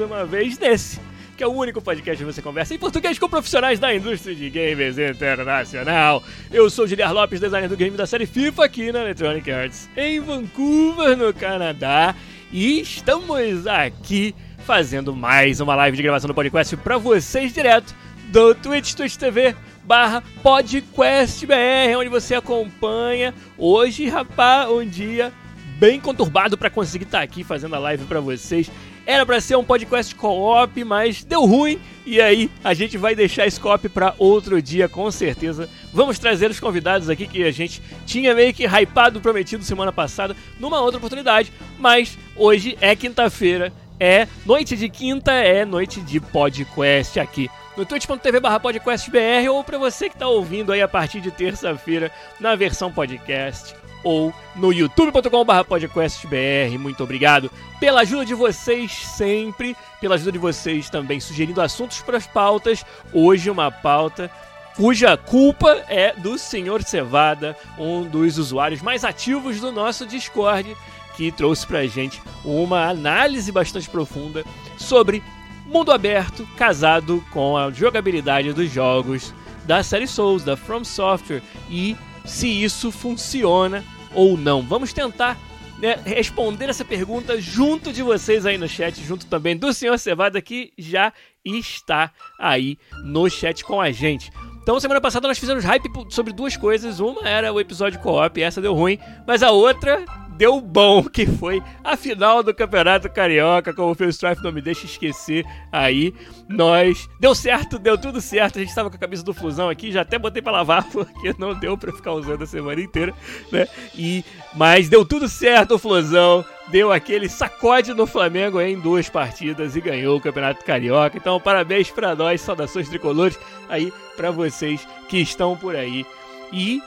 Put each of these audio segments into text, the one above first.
Mais uma vez nesse, que é o único podcast que você conversa em português com profissionais da indústria de games internacional. Eu sou o Giliar Lopes, designer do game da série FIFA aqui na Electronic Arts, em Vancouver, no Canadá. E estamos aqui fazendo mais uma live de gravação do podcast para vocês direto do Twitch, Twitch TV barra podcastbr, onde você acompanha hoje, rapaz, um dia bem conturbado para conseguir estar aqui fazendo a live para vocês. Era para ser um podcast co-op, mas deu ruim. E aí, a gente vai deixar esse co-op para outro dia, com certeza. Vamos trazer os convidados aqui que a gente tinha meio que hypado, prometido semana passada, numa outra oportunidade. Mas hoje é quinta-feira é noite de quinta, é noite de podcast aqui no twitch.tv barra podcastbr ou para você que está ouvindo aí a partir de terça-feira na versão podcast ou no youtube.com barra podcastbr. Muito obrigado pela ajuda de vocês sempre, pela ajuda de vocês também sugerindo assuntos para as pautas. Hoje uma pauta cuja culpa é do senhor Cevada, um dos usuários mais ativos do nosso Discord que trouxe pra gente uma análise bastante profunda sobre mundo aberto casado com a jogabilidade dos jogos da série Souls, da From Software e se isso funciona ou não. Vamos tentar né, responder essa pergunta junto de vocês aí no chat, junto também do Senhor Cevada que já está aí no chat com a gente. Então, semana passada nós fizemos hype sobre duas coisas. Uma era o episódio co-op, essa deu ruim, mas a outra deu bom, que foi a final do Campeonato Carioca, como o Phil Strife não me deixa esquecer aí. Nós. Deu certo, deu tudo certo. A gente tava com a camisa do Flusão aqui, já até botei pra lavar, porque não deu pra ficar usando a semana inteira, né? E, mas deu tudo certo o Flusão. Deu aquele sacode no Flamengo em duas partidas e ganhou o Campeonato Carioca. Então, parabéns para nós, saudações tricolores aí para vocês que estão por aí. E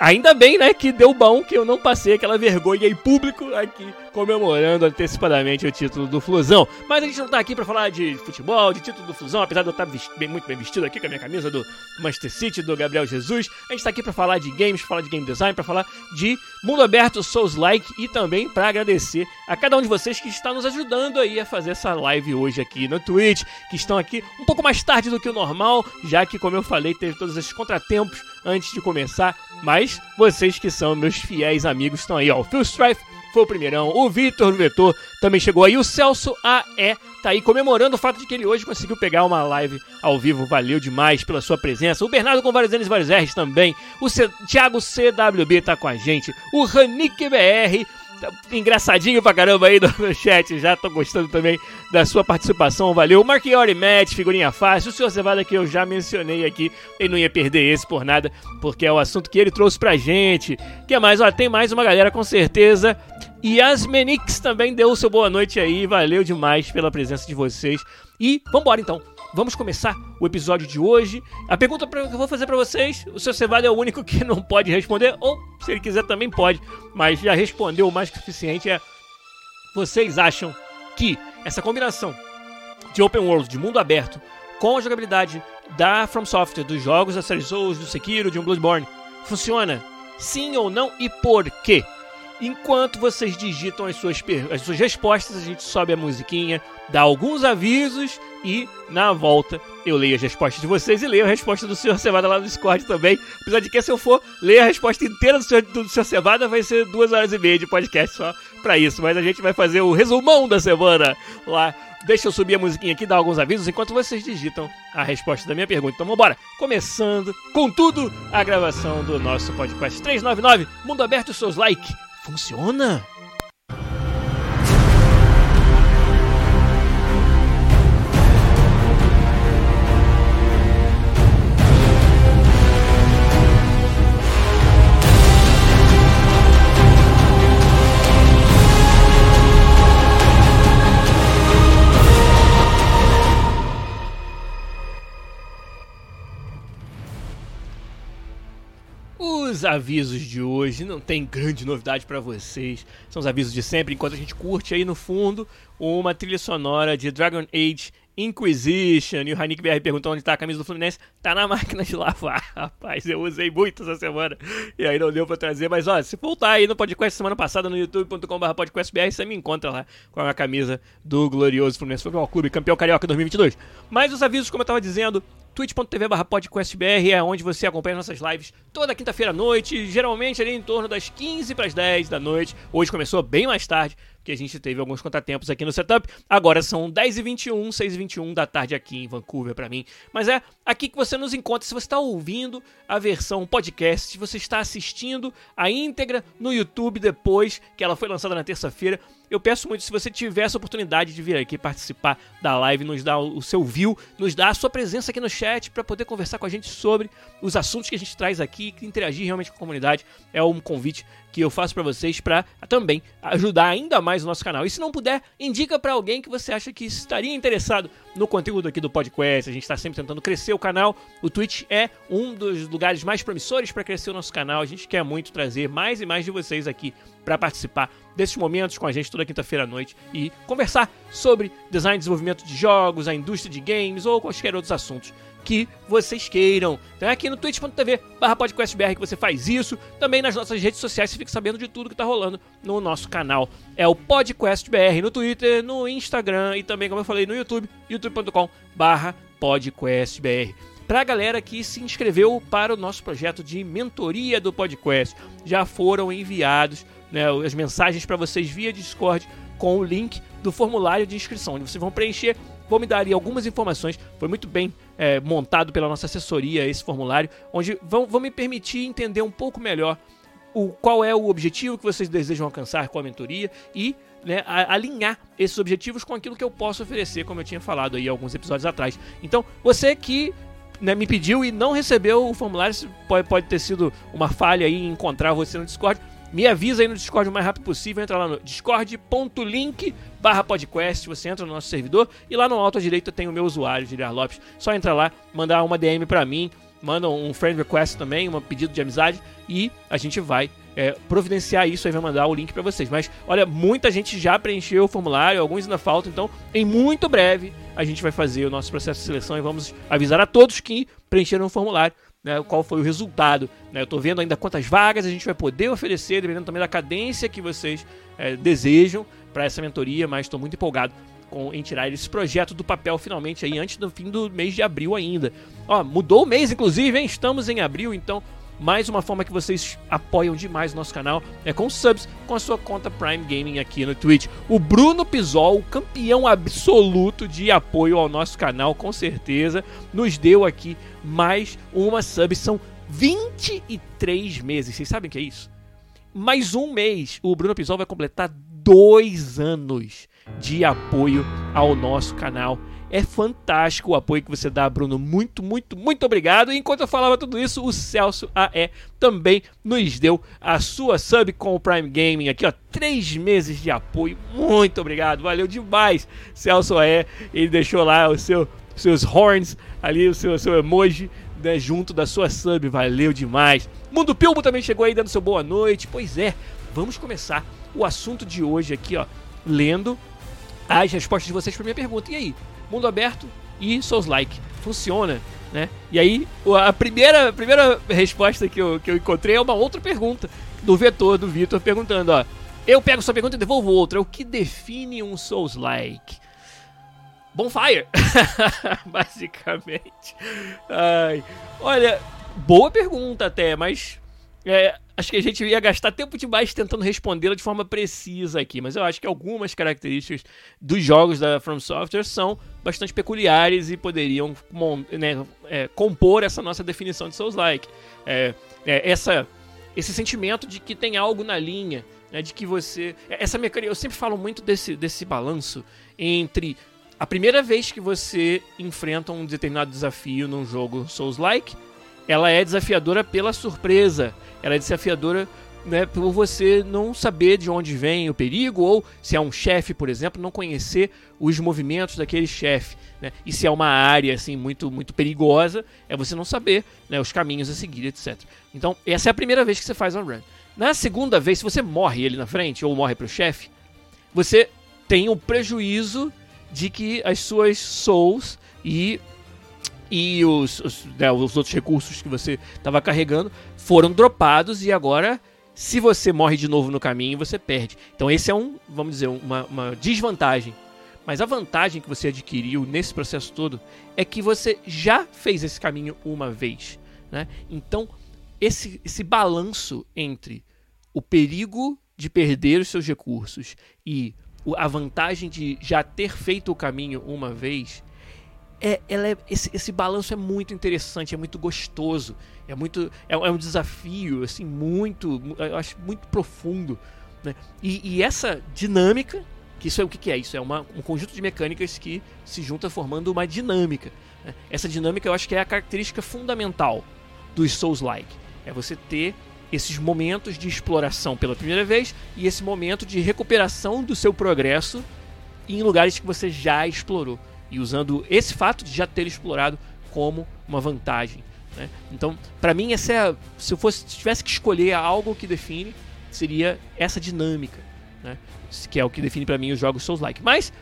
Ainda bem, né, que deu bom que eu não passei aquela vergonha em público aqui comemorando antecipadamente o título do Flusão. Mas a gente não tá aqui para falar de futebol, de título do Flusão, apesar de eu estar bem, muito bem vestido aqui com a minha camisa do Manchester City, do Gabriel Jesus. A gente tá aqui para falar de games, pra falar de game design, para falar de mundo aberto, Souls-like e também para agradecer a cada um de vocês que está nos ajudando aí a fazer essa live hoje aqui no Twitch, que estão aqui um pouco mais tarde do que o normal, já que, como eu falei, teve todos esses contratempos antes de começar, mas vocês que são meus fiéis amigos estão aí, ó. O Phil Strife foi o primeirão. O Vitor Vetor também chegou aí. O Celso AE tá aí comemorando o fato de que ele hoje conseguiu pegar uma live ao vivo. Valeu demais pela sua presença. O Bernardo com vários N's e vários R's também. O C Thiago CWB tá com a gente. O Ranick BR Tá engraçadinho pra caramba aí no, chat. Já tô gostando também da sua participação. Valeu. Marchiori Match, figurinha fácil. O senhor Cevada que eu já mencionei aqui. Ele não ia perder esse por nada, porque é o assunto que ele trouxe pra gente. que mais? Ó, tem mais uma galera com certeza. Yasmenix também deu o seu boa noite aí. Valeu demais pela presença de vocês. E vambora então vamos começar o episódio de hoje. A pergunta que eu vou fazer para vocês, o seu Cevado é o único que não pode responder, ou se ele quiser também pode, mas já respondeu o mais que suficiente é: vocês acham que essa combinação de open world, de mundo aberto, com a jogabilidade da From Software, dos jogos da série Souls, do Sekiro, de um Bloodborne, funciona? Sim ou não e por quê? Enquanto vocês digitam as suas, as suas respostas, a gente sobe a musiquinha, dá alguns avisos e, na volta, eu leio as respostas de vocês e leio a resposta do Sr. Cevada lá no Discord também. Apesar de que, se eu for ler a resposta inteira do Sr. Do. Cevada, vai ser duas horas e meia de podcast só pra isso. Mas a gente vai fazer o resumão da semana lá. Deixa eu subir a musiquinha aqui, dar alguns avisos enquanto vocês digitam a resposta da minha pergunta. Então vambora! Começando com tudo a gravação do nosso podcast 399 Mundo Aberto Seus Like. Funciona? Os avisos de hoje não tem grande novidade para vocês. São os avisos de sempre, enquanto a gente curte aí no fundo uma trilha sonora de Dragon Age Inquisition. E o Hanik BR perguntou onde tá a camisa do Fluminense. Tá na máquina de lavar, rapaz. Eu usei muito essa semana e aí não deu pra trazer. Mas ó, se voltar aí no podcast semana passada no youtube.com.br podcastbr, você me encontra lá com a camisa do glorioso Fluminense Futebol Clube, campeão carioca 2022. Mas os avisos, como eu tava dizendo, twitch.tv podcastbr é onde você acompanha nossas lives toda quinta-feira à noite, geralmente ali em torno das 15 para as 10 da noite. Hoje começou bem mais tarde, porque a gente teve alguns contratempos aqui no setup. Agora são 10h21, 6h21 da tarde aqui em Vancouver para mim. Mas é aqui que você nos encontra. Se você está ouvindo a versão podcast, se você está assistindo a íntegra no YouTube depois que ela foi lançada na terça-feira, eu peço muito, se você tiver essa oportunidade de vir aqui participar da live, nos dar o seu view, nos dar a sua presença aqui no chat para poder conversar com a gente sobre os assuntos que a gente traz aqui, interagir realmente com a comunidade, é um convite que eu faço para vocês para também ajudar ainda mais o nosso canal. E se não puder, indica para alguém que você acha que estaria interessado no conteúdo aqui do podcast. A gente está sempre tentando crescer o canal. O Twitch é um dos lugares mais promissores para crescer o nosso canal. A gente quer muito trazer mais e mais de vocês aqui para participar desses momentos com a gente toda quinta-feira à noite e conversar sobre design e desenvolvimento de jogos, a indústria de games ou quaisquer outros assuntos que vocês queiram. Então é aqui no twitch.tv barra podcastbr que você faz isso. Também nas nossas redes sociais você fica sabendo de tudo que está rolando no nosso canal. É o podcastbr no Twitter, no Instagram e também, como eu falei, no YouTube, youtube.com barra podcastbr para a galera que se inscreveu para o nosso projeto de mentoria do podcast. Já foram enviados né, as mensagens para vocês via Discord com o link do formulário de inscrição, onde vocês vão preencher. Vou me dar algumas informações. Foi muito bem é, montado pela nossa assessoria esse formulário, onde vão, vão me permitir entender um pouco melhor o, qual é o objetivo que vocês desejam alcançar com a mentoria e né, a, alinhar esses objetivos com aquilo que eu posso oferecer, como eu tinha falado aí alguns episódios atrás. Então, você que né, me pediu e não recebeu o formulário, pode, pode ter sido uma falha aí em encontrar você no Discord me avisa aí no Discord o mais rápido possível. Entra lá no discord.link barra podcast. Você entra no nosso servidor e lá no alto à direita tem o meu usuário, Giliar Lopes. Só entra lá, mandar uma DM pra mim, manda um friend request também, um pedido de amizade e a gente vai é, providenciar isso aí, vai mandar o link para vocês. Mas olha, muita gente já preencheu o formulário, alguns ainda faltam, então em muito breve a gente vai fazer o nosso processo de seleção e vamos avisar a todos que preencheram o formulário né, qual foi o resultado. Né? Eu estou vendo ainda quantas vagas a gente vai poder oferecer, dependendo também da cadência que vocês é, desejam para essa mentoria, mas estou muito empolgado com, em tirar esse projeto do papel finalmente aí antes do fim do mês de abril ainda. Ó, mudou o mês, inclusive, hein? Estamos em abril, então mais uma forma que vocês apoiam demais o nosso canal é com subs com a sua conta Prime Gaming aqui no Twitch. O Bruno Pisol, campeão absoluto de apoio ao nosso canal, com certeza, nos deu aqui mais uma sub. São 23 meses. Vocês sabem o que é isso? Mais um mês, o Bruno Pisol vai completar dois anos de apoio ao nosso canal. É fantástico o apoio que você dá, Bruno. Muito, muito, muito obrigado. E enquanto eu falava tudo isso, o Celso AE também nos deu a sua sub com o Prime Gaming aqui, ó. Três meses de apoio. Muito obrigado. Valeu demais, Celso AE. Ele deixou lá o seu, seus horns ali, o seu, seu emoji né, junto da sua sub. Valeu demais. Mundo Pilbo também chegou aí dando seu boa noite. Pois é, vamos começar o assunto de hoje aqui, ó. Lendo as respostas de vocês para minha pergunta. E aí, mundo aberto e Souls like. Funciona, né? E aí, a primeira, a primeira resposta que eu, que eu encontrei é uma outra pergunta do vetor do Vitor perguntando, ó. Eu pego sua pergunta e devolvo outra. O que define um Souls like? Bonfire, basicamente. Ai, olha, boa pergunta até, mas é, acho que a gente ia gastar tempo demais tentando respondê-la de forma precisa aqui, mas eu acho que algumas características dos jogos da From Software são bastante peculiares e poderiam né, é, compor essa nossa definição de Souls-like. É, é, essa, esse sentimento de que tem algo na linha, né, de que você. Essa mecânica, eu sempre falo muito desse, desse balanço entre a primeira vez que você enfrenta um determinado desafio num jogo Souls-like ela é desafiadora pela surpresa. Ela é desafiadora né, por você não saber de onde vem o perigo, ou se é um chefe, por exemplo, não conhecer os movimentos daquele chefe. Né? E se é uma área assim muito, muito perigosa, é você não saber né, os caminhos a seguir, etc. Então, essa é a primeira vez que você faz um run. Na segunda vez, se você morre ele na frente, ou morre pro chefe, você tem o prejuízo de que as suas souls e e os, os, né, os outros recursos que você estava carregando foram dropados e agora se você morre de novo no caminho, você perde. Então esse é um, vamos dizer, uma, uma desvantagem. Mas a vantagem que você adquiriu nesse processo todo é que você já fez esse caminho uma vez. Né? Então, esse, esse balanço entre o perigo de perder os seus recursos e a vantagem de já ter feito o caminho uma vez é, ela é, esse, esse balanço é muito interessante, é muito gostoso, é muito é, é um desafio assim muito, eu acho muito profundo, né? E, e, essa dinâmica, que isso é o que, que é? Isso é uma, um conjunto de mecânicas que se junta formando uma dinâmica. Né? Essa dinâmica eu acho que é a característica fundamental dos Souls-like, é você ter esses momentos de exploração pela primeira vez e esse momento de recuperação do seu progresso em lugares que você já explorou e usando esse fato de já ter explorado como uma vantagem. Né? Então, para mim, essa é a, se eu fosse se tivesse que escolher algo que define, seria essa dinâmica, né? que é o que define para mim os jogos Souls-like. Mas,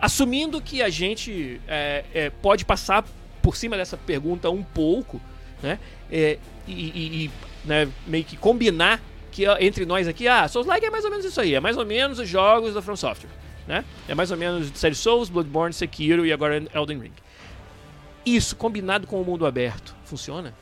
assumindo que a gente é, é, pode passar por cima dessa pergunta um pouco, né? É, e, e, e né, meio que combinar que entre nós aqui, ah, Souls-like é mais ou menos isso aí, é mais ou menos os jogos da From Software né? É mais ou menos série Souls, Bloodborne, Sekiro e agora Elden Ring. Isso combinado com o mundo aberto funciona?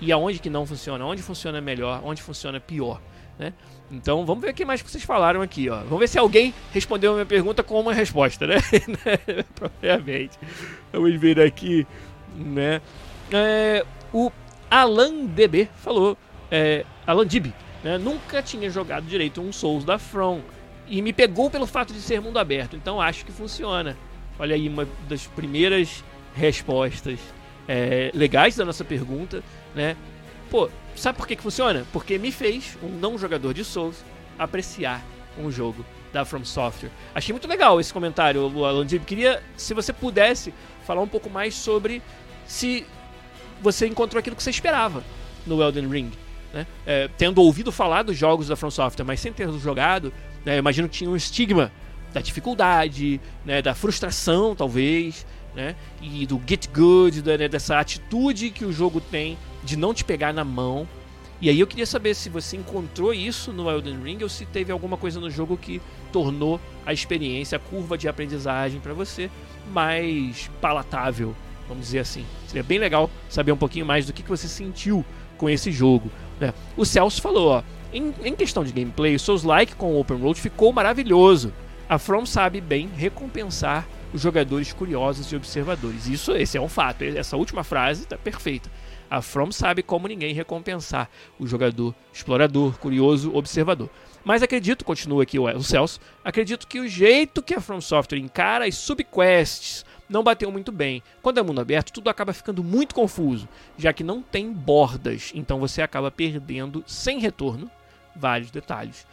E aonde que não funciona? Onde funciona melhor? Onde funciona pior? Né? Então vamos ver o que mais vocês falaram aqui. Ó. Vamos ver se alguém respondeu a minha pergunta com uma resposta, né? Propriamente. Vamos ver aqui. Né? É, o Alan DB falou. É, Alan Dib, né? Nunca tinha jogado direito um Souls da From e me pegou pelo fato de ser mundo aberto. Então acho que funciona. Olha aí uma das primeiras respostas é, legais da nossa pergunta, né? Pô, sabe por que, que funciona? Porque me fez, um não jogador de Souls, apreciar um jogo da From Software. Achei muito legal esse comentário, Alan Dib. Queria, se você pudesse, falar um pouco mais sobre se você encontrou aquilo que você esperava no Elden Ring. Né? É, tendo ouvido falar dos jogos da From Software, mas sem ter jogado, né? Eu imagino que tinha um estigma da dificuldade, né? da frustração, talvez, né? e do get good, né? dessa atitude que o jogo tem de não te pegar na mão. E aí eu queria saber se você encontrou isso no Elden Ring ou se teve alguma coisa no jogo que tornou a experiência, a curva de aprendizagem para você mais palatável, vamos dizer assim. Seria bem legal saber um pouquinho mais do que, que você sentiu com esse jogo. Né? O Celso falou, ó, em, em questão de gameplay, o Souls-like com o Open Road ficou maravilhoso. A From sabe bem recompensar os jogadores curiosos e observadores. Isso, esse é um fato. Essa última frase está perfeita. A From sabe como ninguém recompensar o jogador explorador, curioso, observador. Mas acredito, continua aqui o Celso, acredito que o jeito que a From Software encara as subquests não bateu muito bem. Quando é mundo aberto, tudo acaba ficando muito confuso, já que não tem bordas, então você acaba perdendo sem retorno vários detalhes.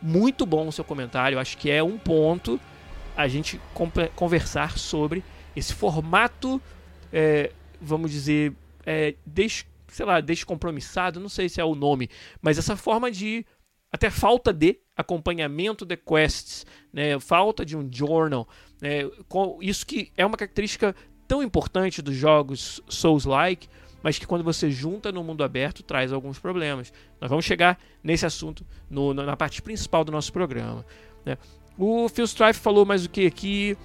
Muito bom o seu comentário, acho que é um ponto a gente conversar sobre esse formato, é, vamos dizer, é, des, sei lá, descompromissado, não sei se é o nome, mas essa forma de até falta de acompanhamento de quests, né, falta de um journal, né, isso que é uma característica tão importante dos jogos Souls-like, mas que quando você junta no mundo aberto traz alguns problemas. Nós vamos chegar nesse assunto no, na parte principal do nosso programa. Né? O Phil Strife falou mais o que aqui?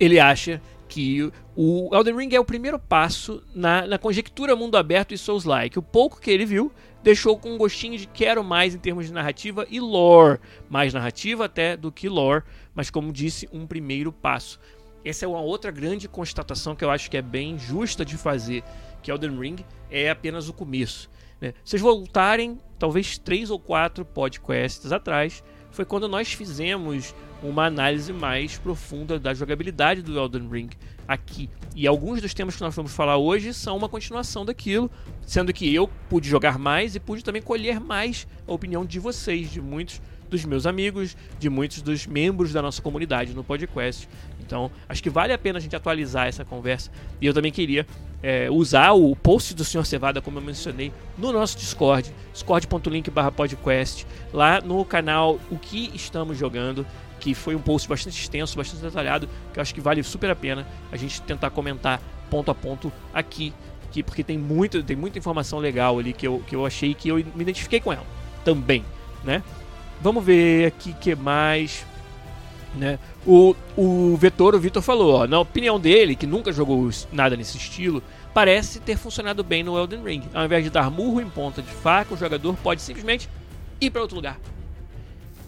Ele acha que o Elden Ring é o primeiro passo na, na conjectura mundo aberto e Souls-like. O pouco que ele viu deixou com um gostinho de quero mais em termos de narrativa e lore. Mais narrativa até do que lore, mas como disse, um primeiro passo. Essa é uma outra grande constatação que eu acho que é bem justa de fazer que Elden Ring é apenas o começo. Né? Vocês voltarem, talvez três ou quatro podcasts atrás, foi quando nós fizemos uma análise mais profunda da jogabilidade do Elden Ring aqui. E alguns dos temas que nós vamos falar hoje são uma continuação daquilo, sendo que eu pude jogar mais e pude também colher mais a opinião de vocês, de muitos dos meus amigos, de muitos dos membros da nossa comunidade no podcast. Então, acho que vale a pena a gente atualizar essa conversa. E eu também queria é, usar o post do Sr. Cevada, como eu mencionei, no nosso Discord, discord.link podcast, lá no canal O Que Estamos Jogando, que foi um post bastante extenso, bastante detalhado, que eu acho que vale super a pena a gente tentar comentar ponto a ponto aqui, que, porque tem, muito, tem muita informação legal ali que eu, que eu achei que eu me identifiquei com ela também, né? Vamos ver aqui que mais. Né? O, o Vetor, o Vitor falou, ó, na opinião dele, que nunca jogou nada nesse estilo, parece ter funcionado bem no Elden Ring. Ao invés de dar murro em ponta de faca, o jogador pode simplesmente ir para outro lugar.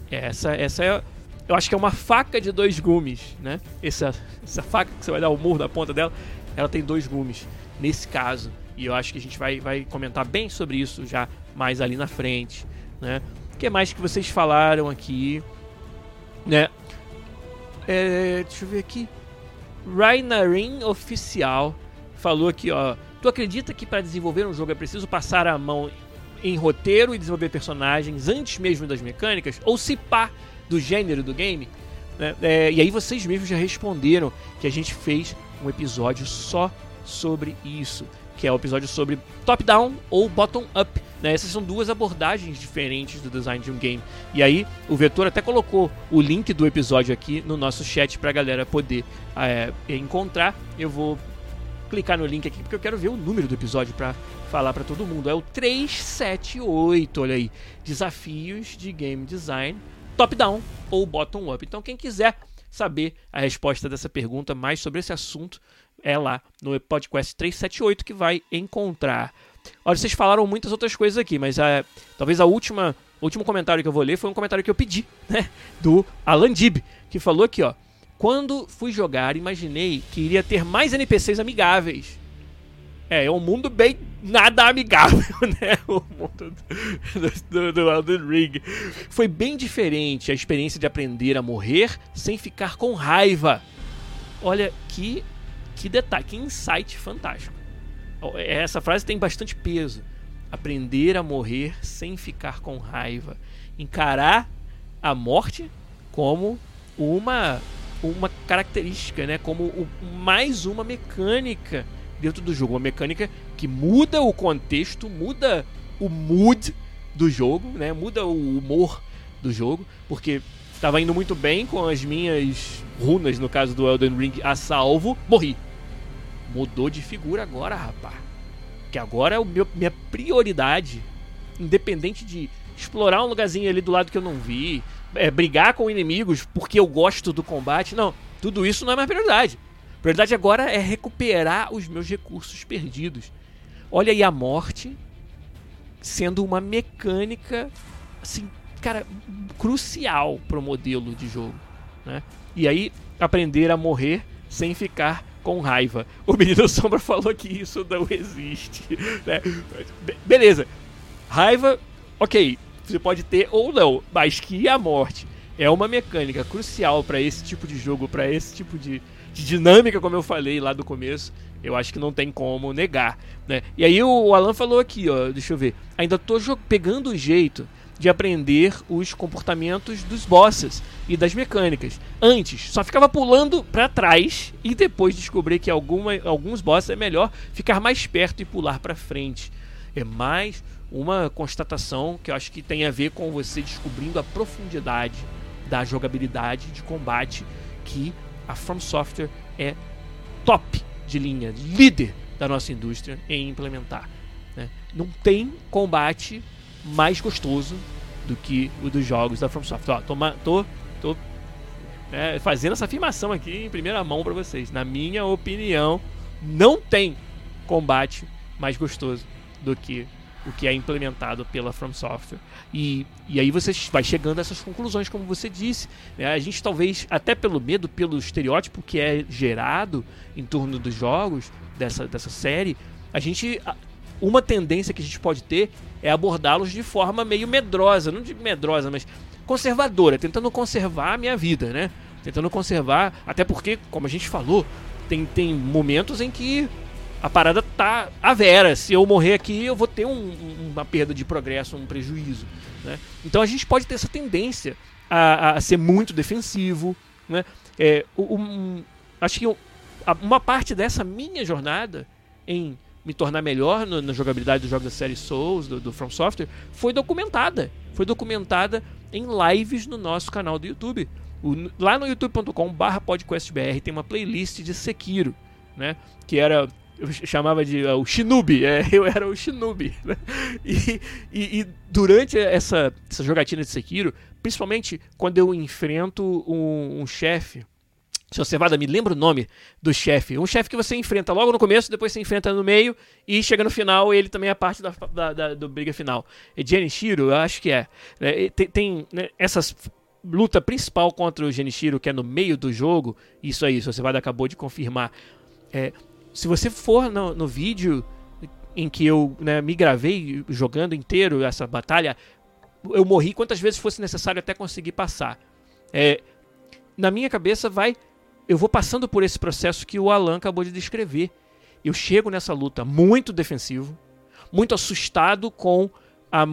Essa, essa é, eu acho que é uma faca de dois gumes, né? Essa, essa faca que você vai dar o murro na ponta dela, ela tem dois gumes nesse caso. E eu acho que a gente vai, vai comentar bem sobre isso já mais ali na frente, né? que mais que vocês falaram aqui? Né? É, deixa eu ver aqui. Rainarin Oficial falou aqui, ó. Tu acredita que para desenvolver um jogo é preciso passar a mão em roteiro e desenvolver personagens antes mesmo das mecânicas? Ou se pá do gênero do game? Né? É, e aí vocês mesmos já responderam que a gente fez um episódio só sobre isso, que é o episódio sobre top-down ou bottom-up né? Essas são duas abordagens diferentes do design de um game. E aí, o Vetor até colocou o link do episódio aqui no nosso chat para a galera poder é, encontrar. Eu vou clicar no link aqui porque eu quero ver o número do episódio para falar para todo mundo. É o 378, olha aí. Desafios de game design top-down ou bottom-up. Então, quem quiser saber a resposta dessa pergunta, mais sobre esse assunto, é lá no podcast 378 que vai encontrar. Olha, vocês falaram muitas outras coisas aqui, mas é, talvez a última, o último comentário que eu vou ler foi um comentário que eu pedi, né? Do Alan Dib, que falou aqui, ó. Quando fui jogar, imaginei que iria ter mais NPCs amigáveis. É, é um mundo bem nada amigável, né? O mundo do, do, do Elden Ring. Foi bem diferente a experiência de aprender a morrer sem ficar com raiva. Olha que, que detalhe, que insight fantástico. Essa frase tem bastante peso. Aprender a morrer sem ficar com raiva. Encarar a morte como uma uma característica, né? Como o, mais uma mecânica dentro do jogo, uma mecânica que muda o contexto, muda o mood do jogo, né? Muda o humor do jogo, porque estava indo muito bem com as minhas runas, no caso do Elden Ring, a salvo, morri. Mudou de figura agora, rapaz. Que agora é o meu, minha prioridade. Independente de explorar um lugarzinho ali do lado que eu não vi, é, brigar com inimigos porque eu gosto do combate. Não, tudo isso não é mais prioridade. Prioridade agora é recuperar os meus recursos perdidos. Olha aí a morte sendo uma mecânica, assim, cara, crucial para o modelo de jogo. Né? E aí, aprender a morrer sem ficar com raiva. O menino Sombra falou que isso não existe. Né? Beleza. Raiva, ok, você pode ter ou não, mas que a morte é uma mecânica crucial para esse tipo de jogo, para esse tipo de, de, dinâmica, como eu falei lá do começo. Eu acho que não tem como negar, né? E aí o Alan falou aqui, ó, deixa eu ver. Ainda tô pegando o jeito de aprender os comportamentos dos bosses e das mecânicas. Antes, só ficava pulando para trás e depois descobri que alguma, alguns bosses é melhor ficar mais perto e pular para frente. É mais uma constatação que eu acho que tem a ver com você descobrindo a profundidade da jogabilidade de combate que a From Software é top de linha, líder da nossa indústria em implementar. Né? Não tem combate mais gostoso do que o dos jogos da From Software. Tô, tô, tô é, fazendo essa afirmação aqui em primeira mão para vocês. Na minha opinião, não tem combate mais gostoso do que o que é implementado pela From Software. E, e aí você vai chegando a essas conclusões, como você disse. Né? A gente talvez, até pelo medo, pelo estereótipo que é gerado em torno dos jogos dessa, dessa série, a gente uma tendência que a gente pode ter é abordá-los de forma meio medrosa, não de medrosa, mas conservadora, tentando conservar a minha vida, né? Tentando conservar, até porque, como a gente falou, tem, tem momentos em que a parada tá a vera. Se eu morrer aqui, eu vou ter um, uma perda de progresso, um prejuízo. Né? Então a gente pode ter essa tendência a, a ser muito defensivo. Né? É, um, acho que uma parte dessa minha jornada em me tornar melhor no, na jogabilidade dos jogos da série Souls, do, do From Software, foi documentada. Foi documentada em lives no nosso canal do YouTube. O, lá no youtube.com/barra podcastbr tem uma playlist de Sekiro, né? Que era eu chamava de uh, o Shinobi, é, eu era o Shinobi. Né? E, e, e, durante essa, essa jogatina de Sekiro, principalmente quando eu enfrento um, um chefe, seu Cevada, me lembra o nome do chefe. Um chefe que você enfrenta logo no começo, depois você enfrenta no meio e chega no final, ele também é parte da, da, da do briga final. É Genichiro, eu acho que é. é tem, tem né, luta principal contra o Genichiro, que é no meio do jogo, isso aí, seu Cevada acabou de confirmar. É, se você for no, no vídeo em que eu né, me gravei jogando inteiro essa batalha, eu morri quantas vezes fosse necessário até conseguir passar. É, na minha cabeça vai. Eu vou passando por esse processo que o Alan acabou de descrever. Eu chego nessa luta muito defensivo, muito assustado com a,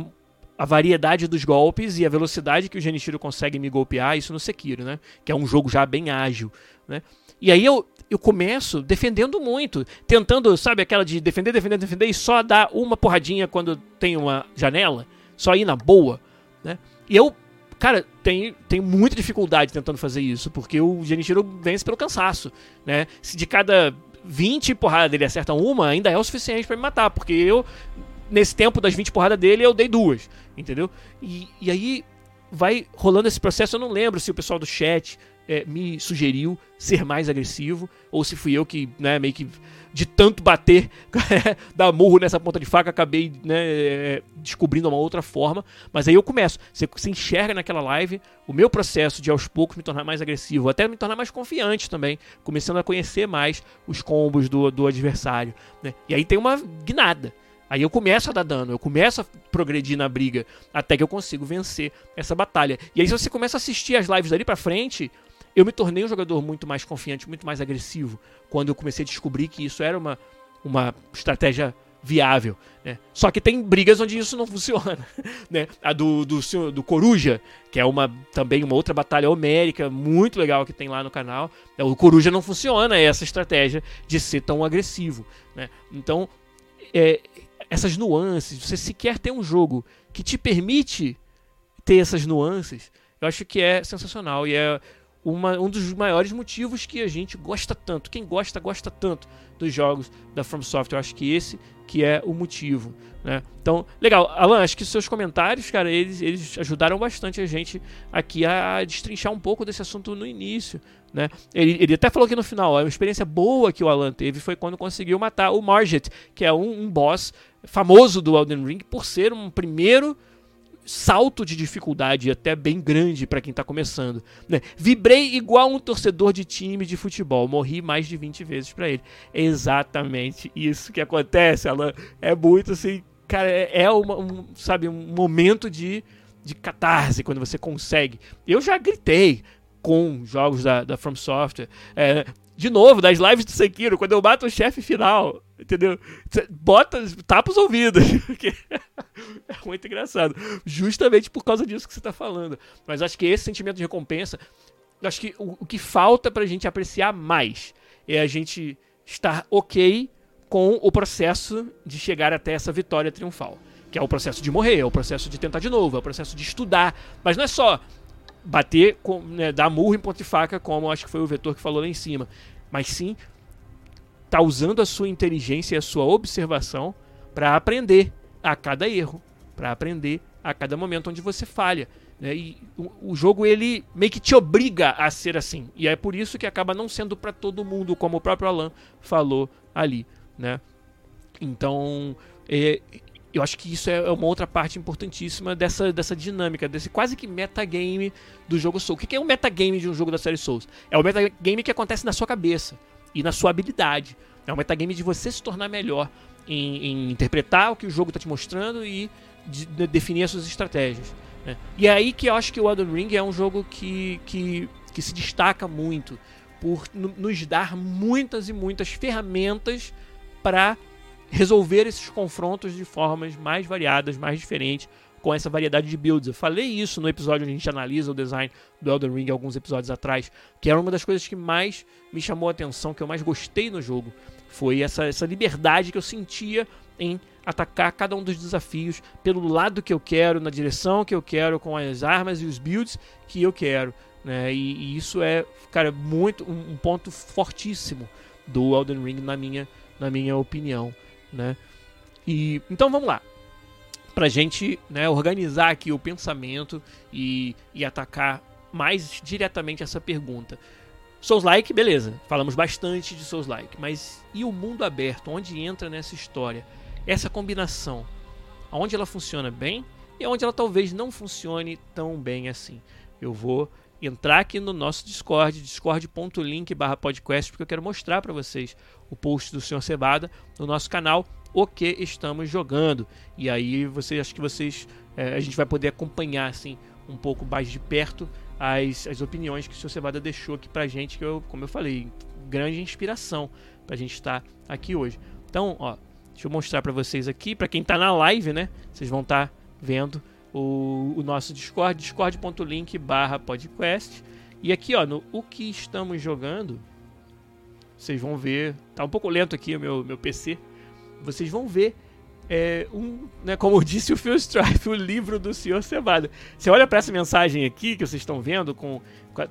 a variedade dos golpes e a velocidade que o Genichiro consegue me golpear, isso no Sekiro, né? Que é um jogo já bem ágil, né? E aí eu eu começo defendendo muito, tentando, sabe, aquela de defender, defender, defender e só dar uma porradinha quando tem uma janela, só ir na boa, né? E eu, cara, tenho, tenho muita dificuldade tentando fazer isso, porque o Genichiro vence pelo cansaço, né? Se de cada 20 porradas dele acerta uma, ainda é o suficiente para me matar, porque eu, nesse tempo das 20 porradas dele, eu dei duas, entendeu? E, e aí vai rolando esse processo, eu não lembro se o pessoal do chat é, me sugeriu ser mais agressivo, ou se fui eu que, né, meio que de tanto bater, dar murro nessa ponta de faca, acabei né, é, descobrindo uma outra forma. Mas aí eu começo. Você, você enxerga naquela live o meu processo de aos poucos me tornar mais agressivo, até me tornar mais confiante também, começando a conhecer mais os combos do, do adversário. Né? E aí tem uma guinada. Aí eu começo a dar dano, eu começo a progredir na briga, até que eu consigo vencer essa batalha. E aí se você começa a assistir as lives dali pra frente, eu me tornei um jogador muito mais confiante, muito mais agressivo, quando eu comecei a descobrir que isso era uma, uma estratégia viável. Né? Só que tem brigas onde isso não funciona. Né? A do, do, do Coruja, que é uma também uma outra batalha homérica muito legal que tem lá no canal. É, o Coruja não funciona essa estratégia de ser tão agressivo. Né? Então, é, essas nuances, você sequer ter um jogo que te permite ter essas nuances, eu acho que é sensacional. E é uma, um dos maiores motivos que a gente gosta tanto. Quem gosta, gosta tanto dos jogos da From Software. Eu acho que esse que é o motivo. Né? Então, legal. Alan, acho que seus comentários, cara, eles, eles ajudaram bastante a gente aqui a destrinchar um pouco desse assunto no início. Né? Ele, ele até falou aqui no final, ó, uma experiência boa que o Alan teve foi quando conseguiu matar o Margit, que é um, um boss famoso do Elden Ring por ser um primeiro salto de dificuldade até bem grande para quem está começando. Né? Vibrei igual um torcedor de time de futebol, morri mais de 20 vezes para ele. É exatamente isso que acontece, Alan. É muito assim, cara, é, é uma, um, sabe, um momento de, de catarse quando você consegue. Eu já gritei com jogos da, da From Software. É, de novo, das lives do Sekiro, quando eu mato o chefe final, entendeu? Bota, tapa os ouvidos, porque é muito engraçado. Justamente por causa disso que você está falando. Mas acho que esse sentimento de recompensa, acho que o, o que falta pra gente apreciar mais é a gente estar ok com o processo de chegar até essa vitória triunfal. Que é o processo de morrer, é o processo de tentar de novo, é o processo de estudar. Mas não é só bater, com, né, dar murro em ponto de faca, como acho que foi o vetor que falou lá em cima. Mas sim tá usando a sua inteligência e a sua observação para aprender a cada erro, para aprender a cada momento onde você falha. Né? E o, o, jogo ele meio que te obriga a ser assim. E é por isso que acaba não sendo para todo mundo, como o próprio Alan falou ali. Né? Então, é, eu acho que isso é uma outra parte importantíssima dessa, dessa dinâmica, desse quase que metagame do jogo Souls. O que é um metagame de um jogo da série Souls? É o metagame que acontece na sua cabeça e na sua habilidade. É um metagame de você se tornar melhor em, em interpretar o que o jogo está te mostrando e de, de definir as suas estratégias. Né? E é aí que eu acho que o Elden Ring é um jogo que, que, que se destaca muito por nos dar muitas e muitas ferramentas para resolver esses confrontos de formas mais variadas, mais diferentes, com essa variedade de builds. Eu falei isso no episódio onde a gente analisa o design do Elden Ring alguns episódios atrás, que era uma das coisas que mais me chamou a atenção, que eu mais gostei no jogo. Foi essa, essa liberdade que eu sentia em atacar cada um dos desafios pelo lado que eu quero, na direção que eu quero, com as armas e os builds que eu quero. Né? E, e isso é, cara, muito um, um ponto fortíssimo do Elden Ring na minha, na minha opinião. Né? E então vamos lá para a gente né, organizar aqui o pensamento e, e atacar mais diretamente essa pergunta. Souls-like, beleza, falamos bastante de Souls-like, mas e o mundo aberto? Onde entra nessa história? Essa combinação, aonde ela funciona bem e onde ela talvez não funcione tão bem assim. Eu vou entrar aqui no nosso Discord, discord.link barra podcast, porque eu quero mostrar para vocês o post do Sr. Cebada no nosso canal o que estamos jogando. E aí você acho que vocês é, a gente vai poder acompanhar assim um pouco mais de perto as, as opiniões que o Sr. Cebada deixou aqui pra gente, que eu, como eu falei, grande inspiração pra gente estar aqui hoje. Então, ó, deixa eu mostrar para vocês aqui, para quem tá na live, né? Vocês vão estar tá vendo o, o, nosso Discord, discord.link barra podcast. E aqui, ó, no o que estamos jogando, vocês vão ver, tá um pouco lento aqui o meu, meu PC, vocês vão ver é, um, né, como disse o Phil Strife, o livro do Senhor Cevada. Você olha para essa mensagem aqui que vocês estão vendo com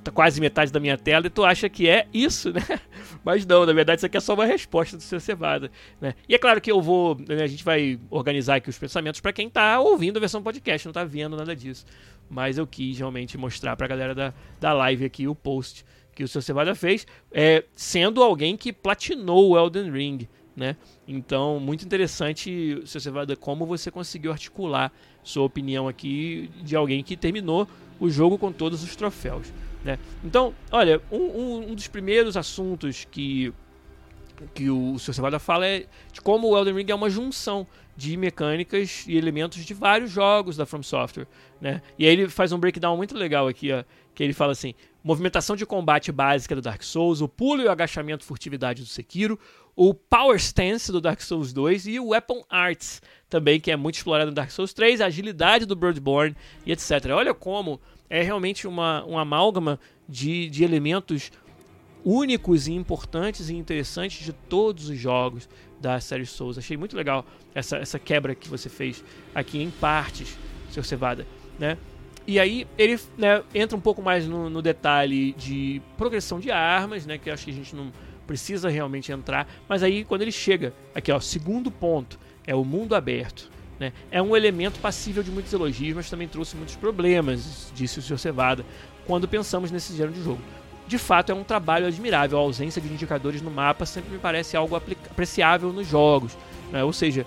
tá quase metade da minha tela e tu acha que é isso, né? Mas não, na verdade isso aqui é só uma resposta do Senhor Cevada, né? E é claro que eu vou, né, a gente vai organizar aqui os pensamentos para quem tá ouvindo a versão podcast, não tá vendo nada disso. Mas eu quis realmente mostrar para a galera da, da live aqui o post que o Senhor Cevada fez, é, sendo alguém que platinou o Elden Ring né? Então, muito interessante, se você vai como você conseguiu articular sua opinião aqui de alguém que terminou o jogo com todos os troféus, né? Então, olha, um, um, dos primeiros assuntos que que o Sr. Cevada fala é de como o Elden Ring é uma junção de mecânicas e elementos de vários jogos da From Software, né? E aí ele faz um breakdown muito legal aqui, ó, que ele fala assim: movimentação de combate básica do Dark Souls, o pulo e o agachamento furtividade do Sekiro, o Power Stance do Dark Souls 2 e o Weapon Arts também, que é muito explorado no Dark Souls 3, a agilidade do Bloodborne e etc. Olha como é realmente uma, uma amálgama de, de elementos únicos e importantes e interessantes de todos os jogos da série Souls. Achei muito legal essa, essa quebra que você fez aqui em partes, seu Cevada, né? E aí ele né, entra um pouco mais no, no, detalhe de progressão de armas, né? Que acho que a gente não precisa realmente entrar. Mas aí quando ele chega, aqui ó, segundo ponto, é o mundo aberto. Né? É um elemento passível de muitos elogios, mas também trouxe muitos problemas, disse o Sr. Cevada, quando pensamos nesse gênero de jogo. De fato, é um trabalho admirável. A ausência de indicadores no mapa sempre me parece algo apreciável nos jogos. Né? Ou seja,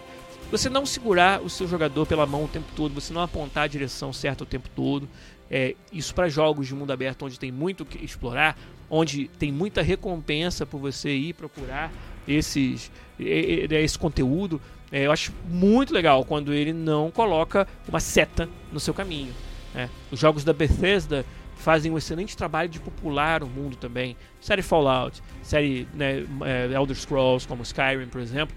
você não segurar o seu jogador pela mão o tempo todo, você não apontar a direção certa o tempo todo. É, isso para jogos de mundo aberto onde tem muito que explorar, onde tem muita recompensa por você ir procurar esses, esse conteúdo. É, eu acho muito legal quando ele não coloca uma seta no seu caminho. Né? Os jogos da Bethesda fazem um excelente trabalho de popular o mundo também. Série Fallout, série né, é, Elder Scrolls, como Skyrim, por exemplo.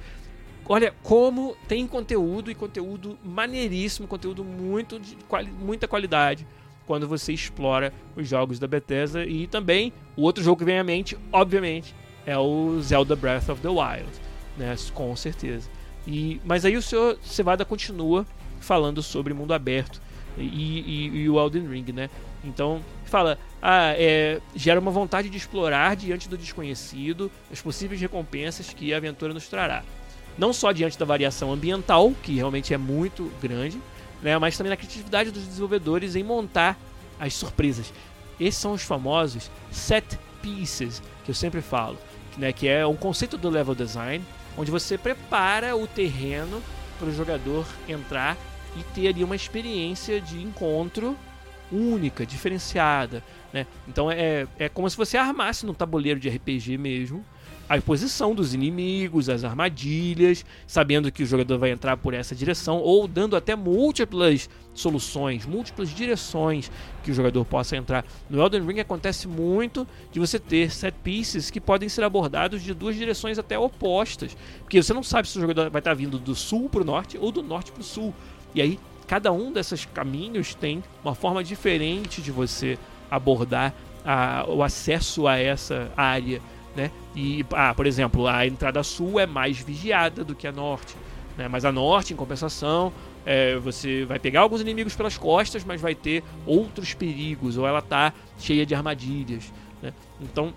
Olha como tem conteúdo e conteúdo maneiríssimo, conteúdo muito de quali muita qualidade quando você explora os jogos da Bethesda e também o outro jogo que vem à mente, obviamente, é o Zelda Breath of the Wild, né? Com certeza. E mas aí o senhor Cevada continua falando sobre mundo aberto e, e, e o Elden Ring, né? Então fala, ah, é, gera uma vontade de explorar diante do desconhecido as possíveis recompensas que a aventura nos trará. Não só diante da variação ambiental, que realmente é muito grande, né, mas também na criatividade dos desenvolvedores em montar as surpresas. Esses são os famosos set pieces, que eu sempre falo, né, que é um conceito do level design, onde você prepara o terreno para o jogador entrar e ter ali uma experiência de encontro única, diferenciada, né? Então é, é como se você armasse num tabuleiro de RPG mesmo a posição dos inimigos, as armadilhas, sabendo que o jogador vai entrar por essa direção, ou dando até múltiplas soluções, múltiplas direções que o jogador possa entrar. No Elden Ring acontece muito de você ter set pieces que podem ser abordados de duas direções até opostas, porque você não sabe se o jogador vai estar vindo do sul para o norte ou do norte para o sul. E aí cada um desses caminhos tem uma forma diferente de você abordar a, o acesso a essa área, né? E, ah, por exemplo, a entrada sul é mais vigiada do que a norte, né? Mas a norte, em compensação, é, você vai pegar alguns inimigos pelas costas, mas vai ter outros perigos, ou ela tá cheia de armadilhas, né? Então,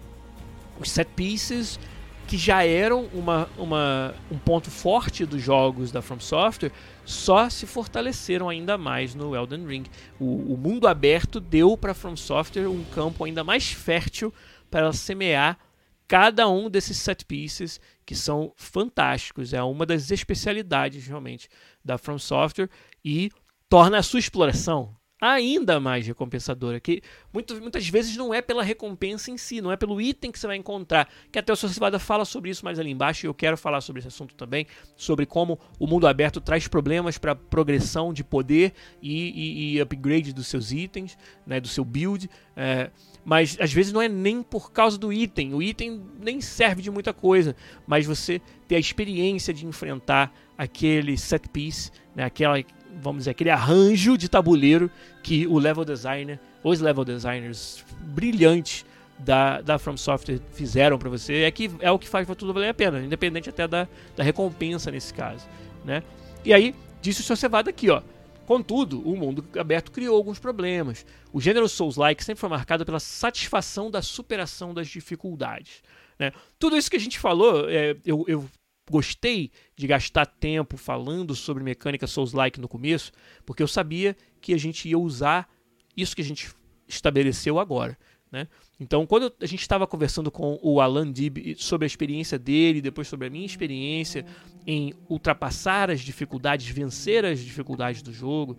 os set pieces que já eram uma, uma, um ponto forte dos jogos da From Software, só se fortaleceram ainda mais no Elden Ring. O, o mundo aberto deu para From Software um campo ainda mais fértil para semear cada um desses set pieces que são fantásticos. É uma das especialidades realmente da From Software e torna a sua exploração ainda mais recompensadora. Que muitas, muitas vezes não é pela recompensa em si, não é pelo item que você vai encontrar. Que até o Sr. Civada fala sobre isso mais ali embaixo e eu quero falar sobre esse assunto também. Sobre como o mundo aberto traz problemas para progressão de poder e, e, e, upgrade dos seus itens, né, do seu build. É, mas às vezes não é nem por causa do item. O item nem serve de muita coisa, mas você ter a experiência de enfrentar aquele set piece, né, aquela vamos dizer, aquele arranjo de tabuleiro que o level designer, os level designers brilhantes da, da From Software fizeram para você, é que é o que faz para tudo valer a pena, independente até da, da recompensa nesse caso, né? E aí, disse o seu Cevada aqui, ó. Contudo, o mundo aberto criou alguns problemas. O gênero Souls-like sempre foi marcado pela satisfação da superação das dificuldades. Né? Tudo isso que a gente falou, é, eu, eu gostei de gastar tempo falando sobre mecânica Souls-like no começo, porque eu sabia que a gente ia usar isso que a gente estabeleceu agora. Né? Então, quando a gente estava conversando com o Alan Dib sobre a experiência dele, depois sobre a minha experiência em ultrapassar as dificuldades, vencer as dificuldades do jogo,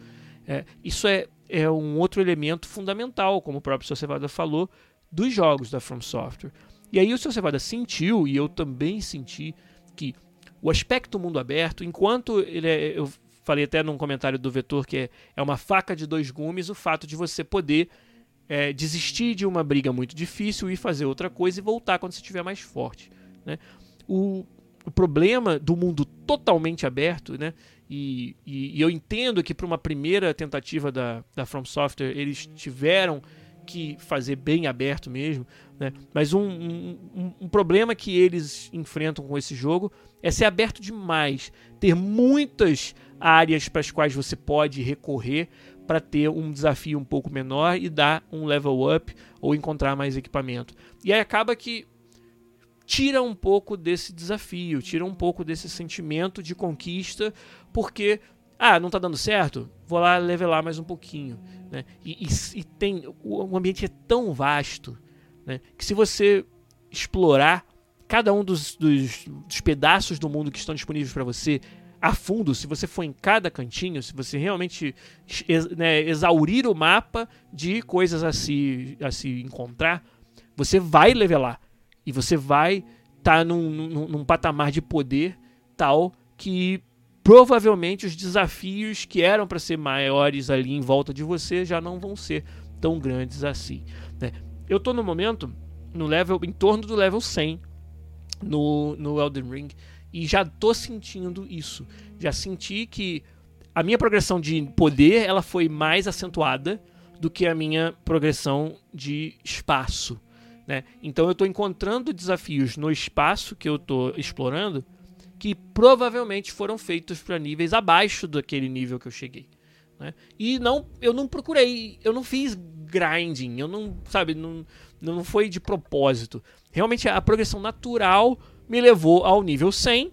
é, isso é, é um outro elemento fundamental, como o próprio Sr. Cevada falou, dos jogos da From Software. E aí o Sr. Cevada sentiu, e eu também senti, que o aspecto mundo aberto, enquanto ele é, eu falei até num comentário do Vetor que é, é uma faca de dois gumes, o fato de você poder é, desistir de uma briga muito difícil e fazer outra coisa e voltar quando você estiver mais forte. Né? O, o problema do mundo totalmente aberto, né? E, e, e eu entendo que para uma primeira tentativa da, da From Software eles tiveram que fazer bem aberto mesmo, né? Mas um, um, um, problema que eles enfrentam com esse jogo é ser aberto demais, ter muitas áreas para as quais você pode recorrer para ter um desafio um pouco menor e dar um level up ou encontrar mais equipamento. E aí acaba que tira um pouco desse desafio, tira um pouco desse sentimento de conquista, porque ah, não está dando certo? Vou lá levelar mais um pouquinho. Né? E, e, e, tem. O ambiente é tão vasto né? que se você explorar cada um dos, dos, dos pedaços do mundo que estão disponíveis para você a fundo, se você for em cada cantinho, se você realmente né, exaurir o mapa de coisas a se, a se encontrar, você vai levelar. E você vai estar tá num, num, num patamar de poder tal que provavelmente os desafios que eram para ser maiores ali em volta de você já não vão ser tão grandes assim. Né? Eu estou no momento no level em torno do level 100 no, no Elden Ring e já estou sentindo isso. Já senti que a minha progressão de poder ela foi mais acentuada do que a minha progressão de espaço. Né? Então eu estou encontrando desafios no espaço que eu estou explorando que provavelmente foram feitos para níveis abaixo daquele nível que eu cheguei. Né? E não, eu não procurei, eu não fiz grinding, eu não, sabe, não, não foi de propósito. Realmente a progressão natural me levou ao nível 100,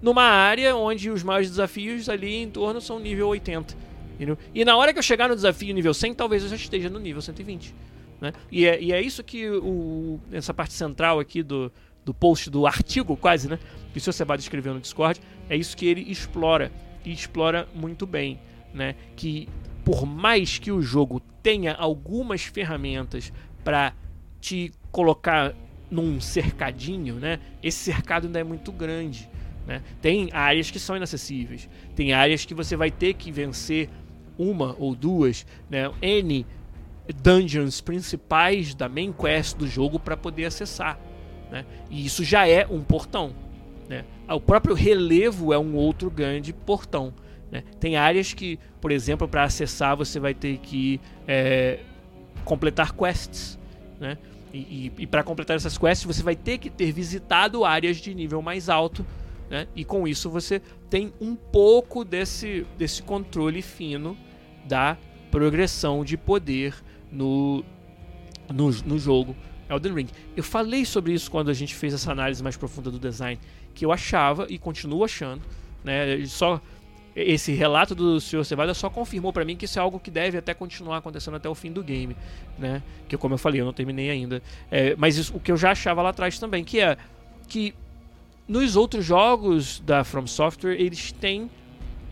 numa área onde os maiores desafios ali em torno são nível 80. Entendeu? E na hora que eu chegar no desafio nível 100, talvez eu já esteja no nível 120. Né? E, é, e é isso que o, essa parte central aqui do, do post, do artigo quase, né? Que o seu Sebado escreveu no Discord, é isso que ele explora. E explora muito bem, né? Que por mais que o jogo tenha algumas ferramentas para te colocar num cercadinho, né? Esse cercado ainda é muito grande. Né? Tem áreas que são inacessíveis, tem áreas que você vai ter que vencer uma ou duas, né? N dungeons principais da main quest do jogo para poder acessar. Né? E isso já é um portão. Né? O próprio relevo é um outro grande portão. Né? Tem áreas que, por exemplo, para acessar você vai ter que é, completar quests. Né? E, e, e para completar essas quests você vai ter que ter visitado áreas de nível mais alto. Né? E com isso você tem um pouco desse, desse controle fino da progressão de poder no, no, no jogo Elden Ring. Eu falei sobre isso quando a gente fez essa análise mais profunda do design, que eu achava e continuo achando, né? Só esse relato do Sr. Cevada só confirmou para mim que isso é algo que deve até continuar acontecendo até o fim do game, né? Que como eu falei, eu não terminei ainda. É, mas isso, o que eu já achava lá atrás também, que é que nos outros jogos da From Software eles têm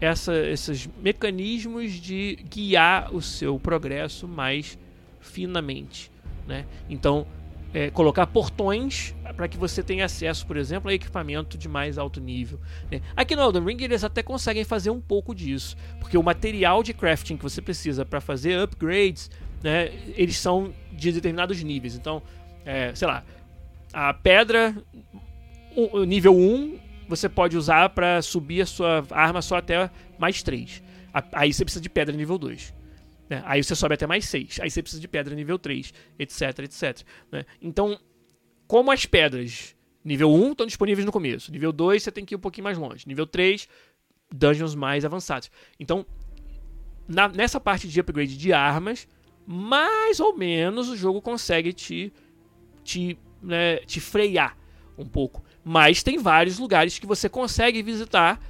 essa, esses mecanismos de guiar o seu progresso mais finamente. Né? Então, é, colocar portões para que você tenha acesso, por exemplo, a equipamento de mais alto nível. Né? Aqui no Elden Ring eles até conseguem fazer um pouco disso, porque o material de crafting que você precisa para fazer upgrades, né, eles são de determinados níveis. Então, é, sei lá, a pedra nível 1 você pode usar para subir a sua arma só até mais 3. Aí você precisa de pedra nível 2. Né? Aí você sobe até mais 6. Aí você precisa de pedra nível 3, etc, etc. Né? Então, como as pedras nível 1 estão disponíveis no começo, nível 2 você tem que ir um pouquinho mais longe, nível 3, dungeons mais avançados. Então, na, nessa parte de upgrade de armas, mais ou menos o jogo consegue te, te, né, te frear um pouco. Mas tem vários lugares que você consegue visitar,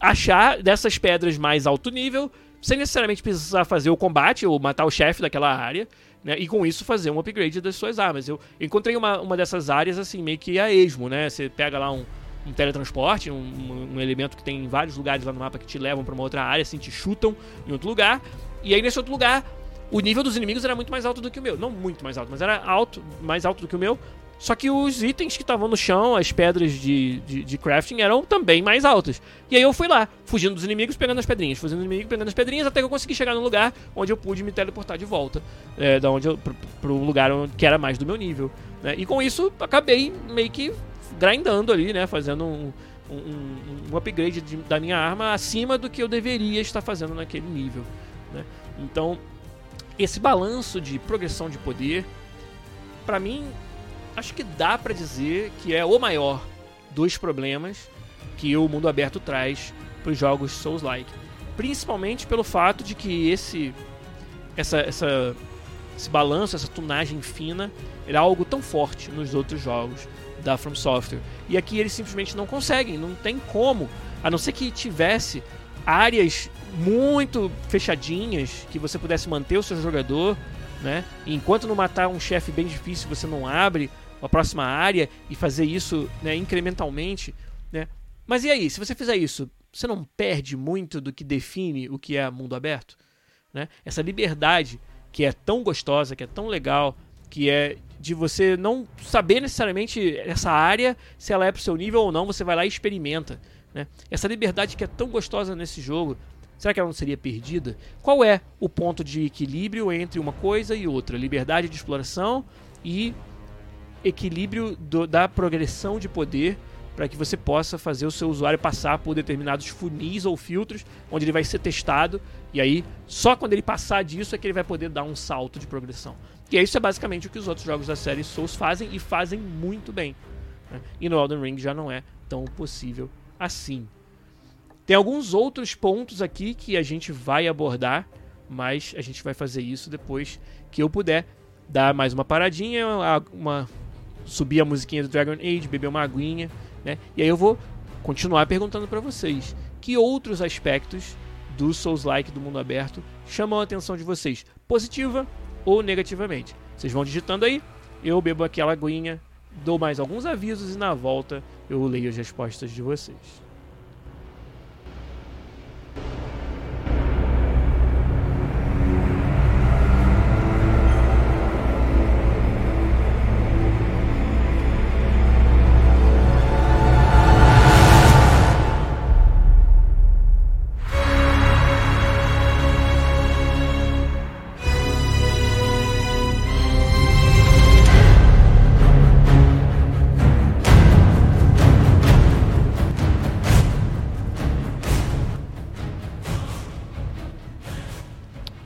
achar dessas pedras mais alto nível sem necessariamente precisar fazer o combate ou matar o chefe daquela área, né? E com isso fazer um upgrade das suas armas. Eu encontrei uma, uma dessas áreas assim, meio que a esmo, né? Você pega lá um, um teletransporte, um, um, elemento que tem em vários lugares lá no mapa que te levam para uma outra área, assim, te chutam em outro lugar. E aí nesse outro lugar, o nível dos inimigos era muito mais alto do que o meu. Não muito mais alto, mas era alto, mais alto do que o meu. Só que os itens que estavam no chão, as pedras de, de, de, crafting, eram também mais altas. E aí eu fui lá, fugindo dos inimigos, pegando as pedrinhas, fugindo dos inimigos, pegando as pedrinhas, até que eu consegui chegar no lugar onde eu pude me teleportar de volta. É, da onde eu, pro, pro lugar onde, que era mais do meu nível. Né? E com isso, acabei meio que grindando ali, né? Fazendo um, um, um upgrade de, da minha arma acima do que eu deveria estar fazendo naquele nível. Né? Então, esse balanço de progressão de poder, para mim, acho que dá para dizer que é o maior dos problemas que o mundo aberto traz para os jogos Souls-like. Principalmente pelo fato de que esse, essa, essa, esse balanço, essa tunagem fina, era algo tão forte nos outros jogos da From Software. E aqui eles simplesmente não conseguem, não tem como, a não ser que tivesse áreas muito fechadinhas que você pudesse manter o seu jogador, né? E enquanto não matar um chefe bem difícil, você não abre uma próxima área e fazer isso né, incrementalmente. Né? Mas e aí, se você fizer isso, você não perde muito do que define o que é mundo aberto? Né? Essa liberdade que é tão gostosa, que é tão legal, que é de você não saber necessariamente essa área, se ela é pro seu nível ou não, você vai lá e experimenta. Né? Essa liberdade que é tão gostosa nesse jogo, será que ela não seria perdida? Qual é o ponto de equilíbrio entre uma coisa e outra? Liberdade de exploração e equilíbrio do, da progressão de poder para que você possa fazer o seu usuário passar por determinados funis ou filtros, onde ele vai ser testado, e aí só quando ele passar disso é que ele vai poder dar um salto de progressão. E isso é basicamente o que os outros jogos da série Souls fazem e fazem muito bem. Né? E no Elden Ring já não é tão possível assim. Tem alguns outros pontos aqui que a gente vai abordar, mas a gente vai fazer isso depois que eu puder dar mais uma paradinha, uma subir a musiquinha do Dragon Age, beber uma aguinha, né? E aí eu vou continuar perguntando para vocês que outros aspectos do Souls-like do mundo aberto chamam a atenção de vocês, positiva ou negativamente. Vocês vão digitando aí, eu bebo aquela aguinha, dou mais alguns avisos e na volta eu leio as respostas de vocês.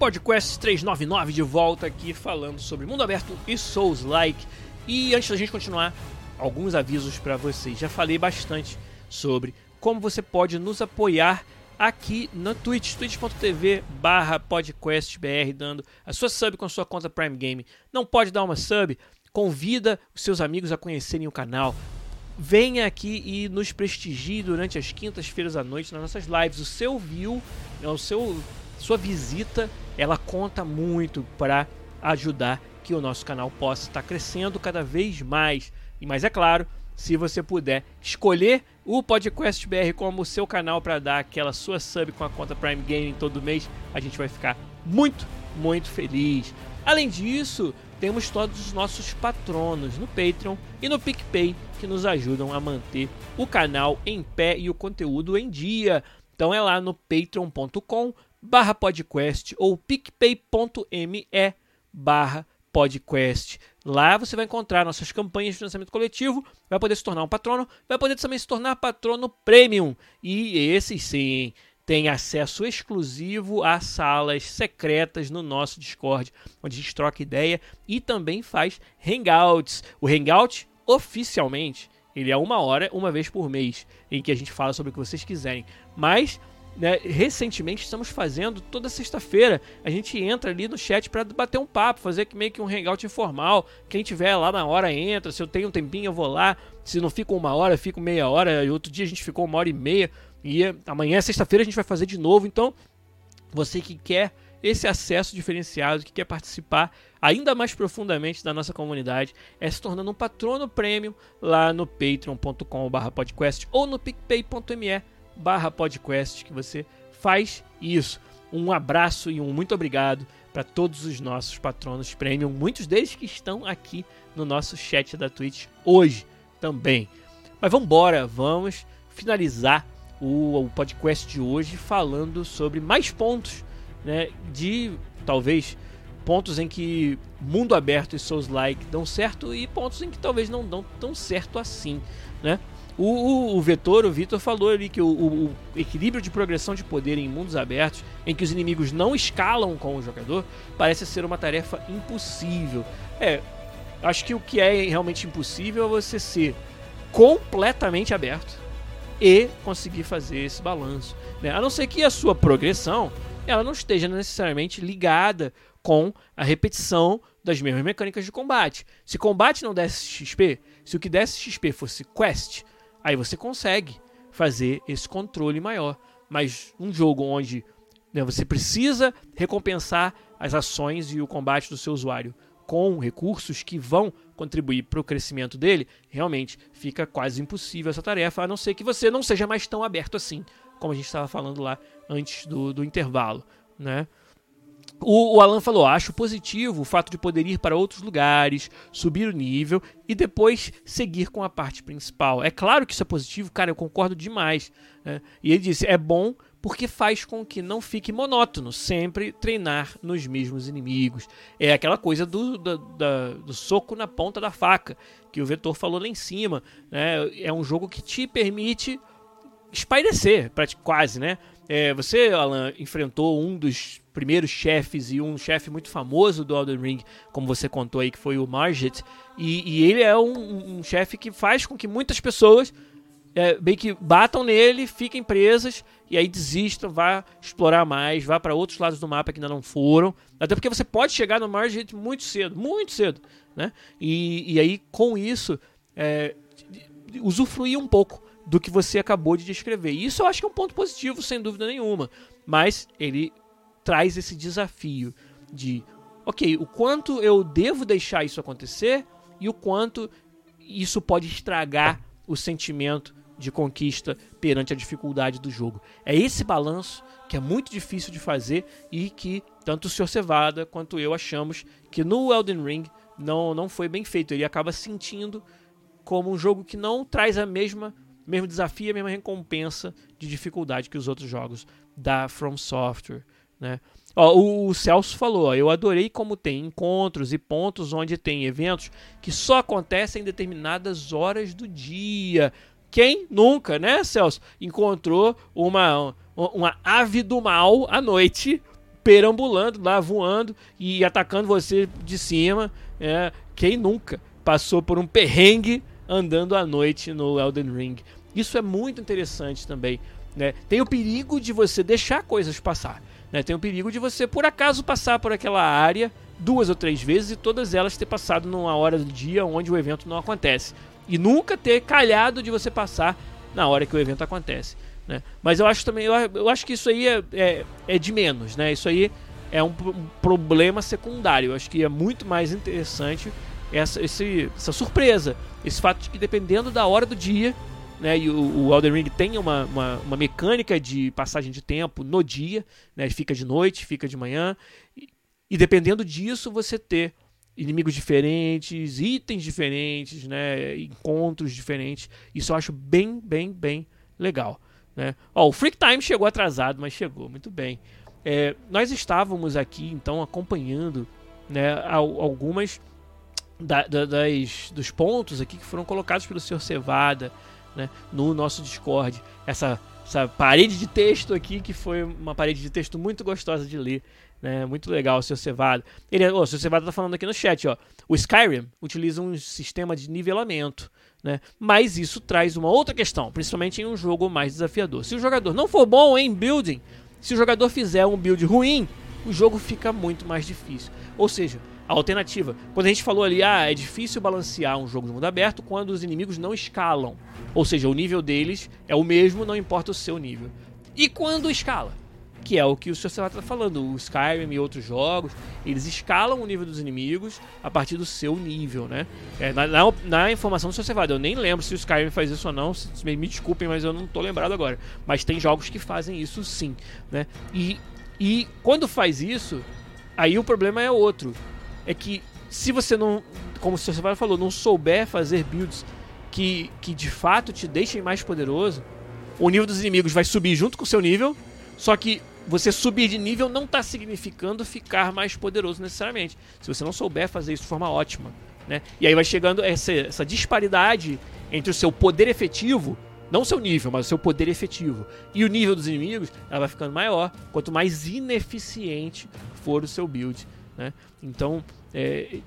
Podcast 399 de volta aqui falando sobre mundo aberto e Souls Like. E antes da gente continuar, alguns avisos para vocês. Já falei bastante sobre como você pode nos apoiar aqui na Twitch, twitch.tv barra podcastbr, dando a sua sub com a sua conta Prime Game. Não pode dar uma sub? Convida os seus amigos a conhecerem o canal. Venha aqui e nos prestigie durante as quintas-feiras à noite nas nossas lives. O seu view, né, o seu, sua visita, ela conta muito para ajudar que o nosso canal possa estar crescendo cada vez mais. E mais é claro, se você puder escolher o Podcast BR como seu canal para dar aquela sua sub com a conta Prime Gaming todo mês, a gente vai ficar muito, muito feliz. Além disso, temos todos os nossos patronos no Patreon e no PicPay que nos ajudam a manter o canal em pé e o conteúdo em dia. Então é lá no patreon.com barra podcast ou picpay.me barra podcast. Lá você vai encontrar nossas campanhas de financiamento coletivo, vai poder se tornar um patrono, vai poder também se tornar patrono premium. E esses sim tem acesso exclusivo a salas secretas no nosso Discord, onde a gente troca ideia e também faz hangouts. O hangout, oficialmente, ele é uma hora, uma vez por mês, em que a gente fala sobre o que vocês quiserem. Mas né, recentemente estamos fazendo toda sexta-feira. A gente entra ali no chat para bater um papo, fazer meio que um hangout informal. Quem tiver lá na hora entra. Se eu tenho um tempinho, eu vou lá. Se não fico uma hora, fico meia hora. E outro dia a gente ficou uma hora e meia. E amanhã, sexta-feira, a gente vai fazer de novo. Então, você que quer esse acesso diferenciado, que quer participar ainda mais profundamente da nossa comunidade, é se tornando um patrono premium lá no patreon.com/podcast ou no picpay.me podcast que você faz isso. Um abraço e um muito obrigado para todos os nossos patronos premium, muitos deles que estão aqui no nosso chat da Twitch hoje também. Mas vamos embora, vamos finalizar o, o podcast de hoje falando sobre mais pontos, né, de talvez pontos em que mundo aberto e Souls like dão certo e pontos em que talvez não dão tão certo assim, né? O, o, o Vetor, o Vitor falou ali que o, o, equilíbrio de progressão de poder em mundos abertos, em que os inimigos não escalam com o jogador, parece ser uma tarefa impossível. É, acho que o que é realmente impossível é você ser completamente aberto e conseguir fazer esse balanço. Né? A não ser que a sua progressão ela não esteja necessariamente ligada com a repetição das mesmas mecânicas de combate. Se combate não desse XP, se o que desse XP fosse quest, aí você consegue fazer esse controle maior. Mas um jogo onde né, você precisa recompensar as ações e o combate do seu usuário com recursos que vão contribuir para o crescimento dele, realmente fica quase impossível essa tarefa, a não ser que você não seja mais tão aberto assim, como a gente estava falando lá antes do, do intervalo, né? O, o, Alan falou: acho positivo o fato de poder ir para outros lugares, subir o nível e depois seguir com a parte principal. É claro que isso é positivo, cara, eu concordo demais. Né? E ele disse: é bom porque faz com que não fique monótono sempre treinar nos mesmos inimigos. É aquela coisa do, do, do soco na ponta da faca, que o Vetor falou lá em cima. Né? É um jogo que te permite espairecer, quase, né? É, você, Alan, enfrentou um dos primeiros chefes e um chefe muito famoso do Elden Ring, como você contou aí, que foi o Margit. E, e ele é um, um chefe que faz com que muitas pessoas é, bem que batam nele, fiquem presas e aí desistam, vá explorar mais, vá para outros lados do mapa que ainda não foram. Até porque você pode chegar no Margit muito cedo, muito cedo, né? E, e aí com isso é, usufruir um pouco do que você acabou de descrever. E isso eu acho que é um ponto positivo, sem dúvida nenhuma. Mas ele traz esse desafio de, ok, o quanto eu devo deixar isso acontecer e o quanto isso pode estragar o sentimento de conquista perante a dificuldade do jogo. É esse balanço que é muito difícil de fazer e que tanto o Sr. Cevada quanto eu achamos que no Elden Ring não, não foi bem feito. Ele acaba sentindo como um jogo que não traz a mesma mesmo desafio, a mesma recompensa de dificuldade que os outros jogos da From Software, né? Ó, o, Celso falou, ó, eu adorei como tem encontros e pontos onde tem eventos que só acontecem em determinadas horas do dia. Quem nunca, né, Celso, encontrou uma, uma ave do mal à noite perambulando lá, voando e atacando você de cima. É, quem nunca passou por um perrengue andando à noite no Elden Ring? Isso é muito interessante também. Né? Tem o perigo de você deixar coisas passar. Né? Tem o perigo de você, por acaso, passar por aquela área duas ou três vezes e todas elas ter passado numa hora do dia onde o evento não acontece. E nunca ter calhado de você passar na hora que o evento acontece. Né? Mas eu acho também, eu, eu acho que isso aí é, é, é, de menos, né? Isso aí é um, um, problema secundário. Eu acho que é muito mais interessante essa, esse, essa surpresa. Esse fato de que dependendo da hora do dia, né? E o, Elden Ring tem uma, uma, uma, mecânica de passagem de tempo no dia, né? Fica de noite, fica de manhã. E, e dependendo disso, você ter inimigos diferentes, itens diferentes, né? Encontros diferentes. Isso eu acho bem, bem, bem legal. Né? Ó, o Freak Time chegou atrasado, mas chegou, muito bem. É, nós estávamos aqui, então, acompanhando né, algumas da, da, das, dos pontos aqui que foram colocados pelo Sr. Cevada, né, no nosso Discord. Essa, essa parede de texto aqui, que foi uma parede de texto muito gostosa de ler. Né, muito legal, o Sr. Cevada. Ele, oh, o Sr. Cevada está falando aqui no chat, ó. O Skyrim utiliza um sistema de nivelamento. Né? Mas isso traz uma outra questão, principalmente em um jogo mais desafiador. Se o jogador não for bom em building, se o jogador fizer um build ruim, o jogo fica muito mais difícil. Ou seja, a alternativa. Quando a gente falou ali, ah, é difícil balancear um jogo de mundo aberto quando os inimigos não escalam. Ou seja, o nível deles é o mesmo, não importa o seu nível. E quando escala? Que é o que o Sr. está falando. O Skyrim e outros jogos, eles escalam o nível dos inimigos a partir do seu nível, né? É, na, na, na, informação do Sr. Cevada, eu nem lembro se o Skyrim faz isso ou não. Se, me, me desculpem, mas eu não estou lembrado agora. Mas tem jogos que fazem isso sim, né? E, e quando faz isso, aí o problema é outro. É que se você não, como o Sr. Cevada falou, não souber fazer builds que, que de fato te deixem mais poderoso, o nível dos inimigos vai subir junto com o seu nível, só que você subir de nível não está significando ficar mais poderoso necessariamente. Se você não souber fazer isso de forma ótima. Né? E aí vai chegando essa, essa disparidade entre o seu poder efetivo, não o seu nível, mas o seu poder efetivo, e o nível dos inimigos, ela vai ficando maior quanto mais ineficiente for o seu build. Né? Então, é,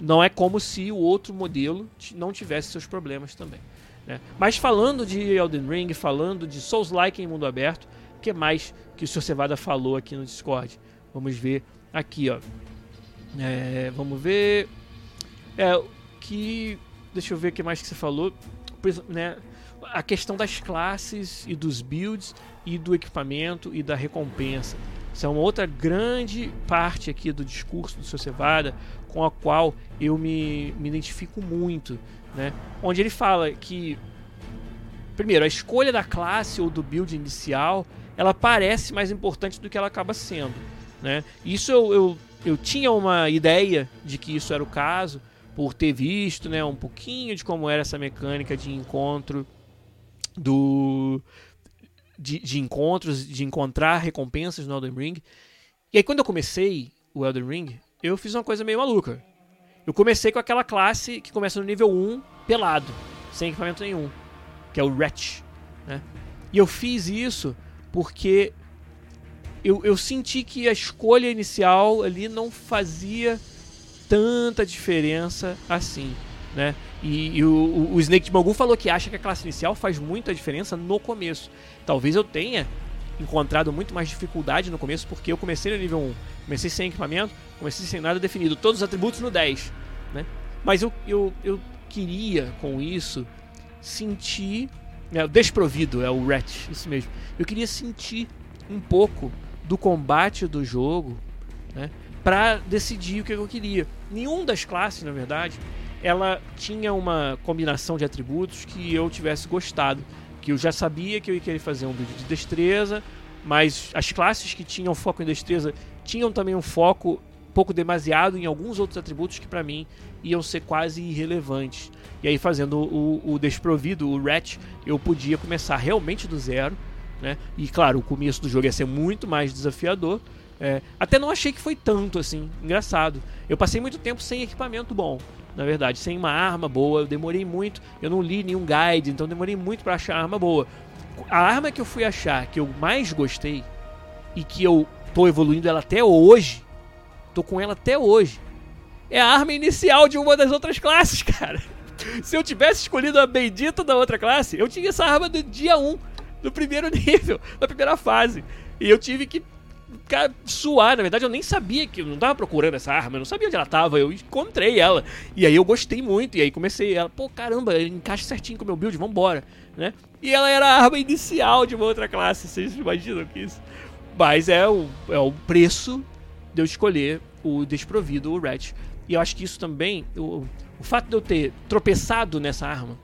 não é como se o outro modelo não tivesse seus problemas também. Né? Mas falando de Elden Ring, falando de Souls-like em mundo aberto, o que mais que o Sr. Cevada falou aqui no Discord? Vamos ver aqui, ó. É, vamos ver. É, que. Deixa eu ver o que mais que você falou. Né? A questão das classes e dos builds e do equipamento e da recompensa. Isso é uma outra grande parte aqui do discurso do Sr. Cevada, com a qual eu me, me identifico muito, né? Onde ele fala que, primeiro, a escolha da classe ou do build inicial, ela parece mais importante do que ela acaba sendo, né? Isso eu, eu, eu tinha uma ideia de que isso era o caso, por ter visto, né, um pouquinho de como era essa mecânica de encontro do de, de encontros, de encontrar recompensas no Elden Ring. E aí quando eu comecei o Elden Ring, eu fiz uma coisa meio maluca. Eu comecei com aquela classe que começa no nível 1, pelado, sem equipamento nenhum, que é o Wretch. Né? E eu fiz isso porque eu, eu senti que a escolha inicial ali não fazia tanta diferença assim. Né? E, e o, o, Snake de Mogu falou que acha que a classe inicial faz muita diferença no começo. Talvez eu tenha encontrado muito mais dificuldade no começo, porque eu comecei no nível 1, comecei sem equipamento, comecei sem nada definido, todos os atributos no 10, né? Mas eu, eu, eu queria com isso sentir. É, desprovido é o Rat, isso mesmo. Eu queria sentir um pouco do combate do jogo, né? Pra decidir o que eu queria. Nenhum das classes, na verdade, ela tinha uma combinação de atributos que eu tivesse gostado que eu já sabia que eu ia querer fazer um vídeo de destreza, mas as classes que tinham foco em destreza tinham também um foco pouco demasiado em alguns outros atributos que para mim iam ser quase irrelevantes. E aí fazendo o, o desprovido, o Rat, eu podia começar realmente do zero, né? E claro, o começo do jogo ia ser muito mais desafiador. É, até não achei que foi tanto assim, engraçado. Eu passei muito tempo sem equipamento bom na verdade, sem uma arma boa. Eu demorei muito, eu não li nenhum guide, então demorei muito para achar arma boa. A arma que eu fui achar, que eu mais gostei e que eu tô evoluindo ela até hoje, tô com ela até hoje, é a arma inicial de uma das outras classes, cara. Se eu tivesse escolhido a bendita da outra classe, eu tinha essa arma do dia 1, do primeiro nível, da primeira fase. E eu tive que ficar suar. Na verdade, eu nem sabia que. Eu não tava procurando essa arma, eu não sabia onde ela tava. Eu encontrei ela. E aí eu gostei muito. E aí comecei ela, pô, caramba, encaixa certinho com o meu build, vambora. Né? E ela era a arma inicial de uma outra classe. Vocês imaginam que isso? Mas é o, é o preço de eu escolher o desprovido, o Ratch. E eu acho que isso também. O, o fato de eu ter tropeçado nessa arma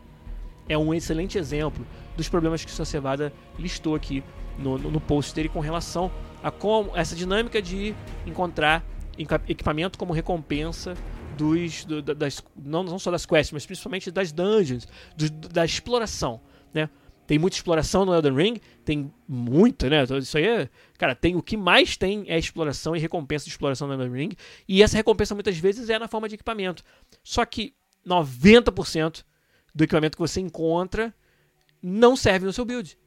é um excelente exemplo dos problemas que o Cevada listou aqui no, no, no post dele com relação a como essa dinâmica de encontrar equipamento como recompensa dos do, das não, não só das quests, mas principalmente das dungeons, do, da exploração, né? Tem muita exploração no Elden Ring, tem muita, né? Isso aí é, cara, tem o que mais tem é exploração e recompensa de exploração no Elden Ring, e essa recompensa muitas vezes é na forma de equipamento. Só que 90% do equipamento que você encontra não serve no seu build.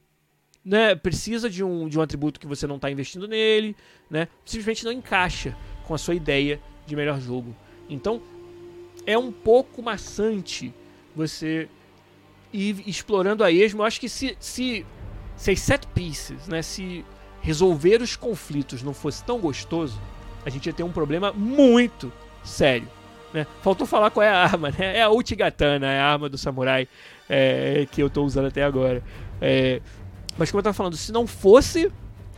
Né? Precisa de um, de um atributo que você não está investindo nele, né? simplesmente não encaixa com a sua ideia de melhor jogo. Então, é um pouco maçante você ir explorando a esmo. Eu acho que se, se, se as set pieces, né? se resolver os conflitos não fosse tão gostoso, a gente ia ter um problema muito sério. Né? Faltou falar qual é a arma, né? É a Uchigatana, é a arma do samurai é, que eu estou usando até agora. É, mas como eu estava falando, se não fosse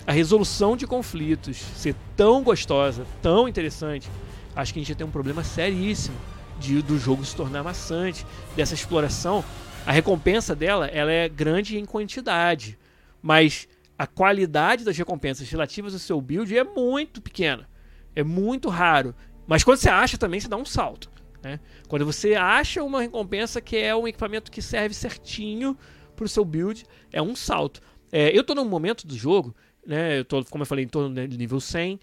a resolução de conflitos ser tão gostosa, tão interessante, acho que a gente ia ter um problema seríssimo de, do jogo se tornar maçante, dessa exploração. A recompensa dela ela é grande em quantidade, mas a qualidade das recompensas relativas ao seu build é muito pequena. É muito raro. Mas quando você acha também, você dá um salto. Né? Quando você acha uma recompensa que é um equipamento que serve certinho para o seu build, é um salto. É, eu estou num momento do jogo, né, eu tô, como eu falei, estou no nível 100,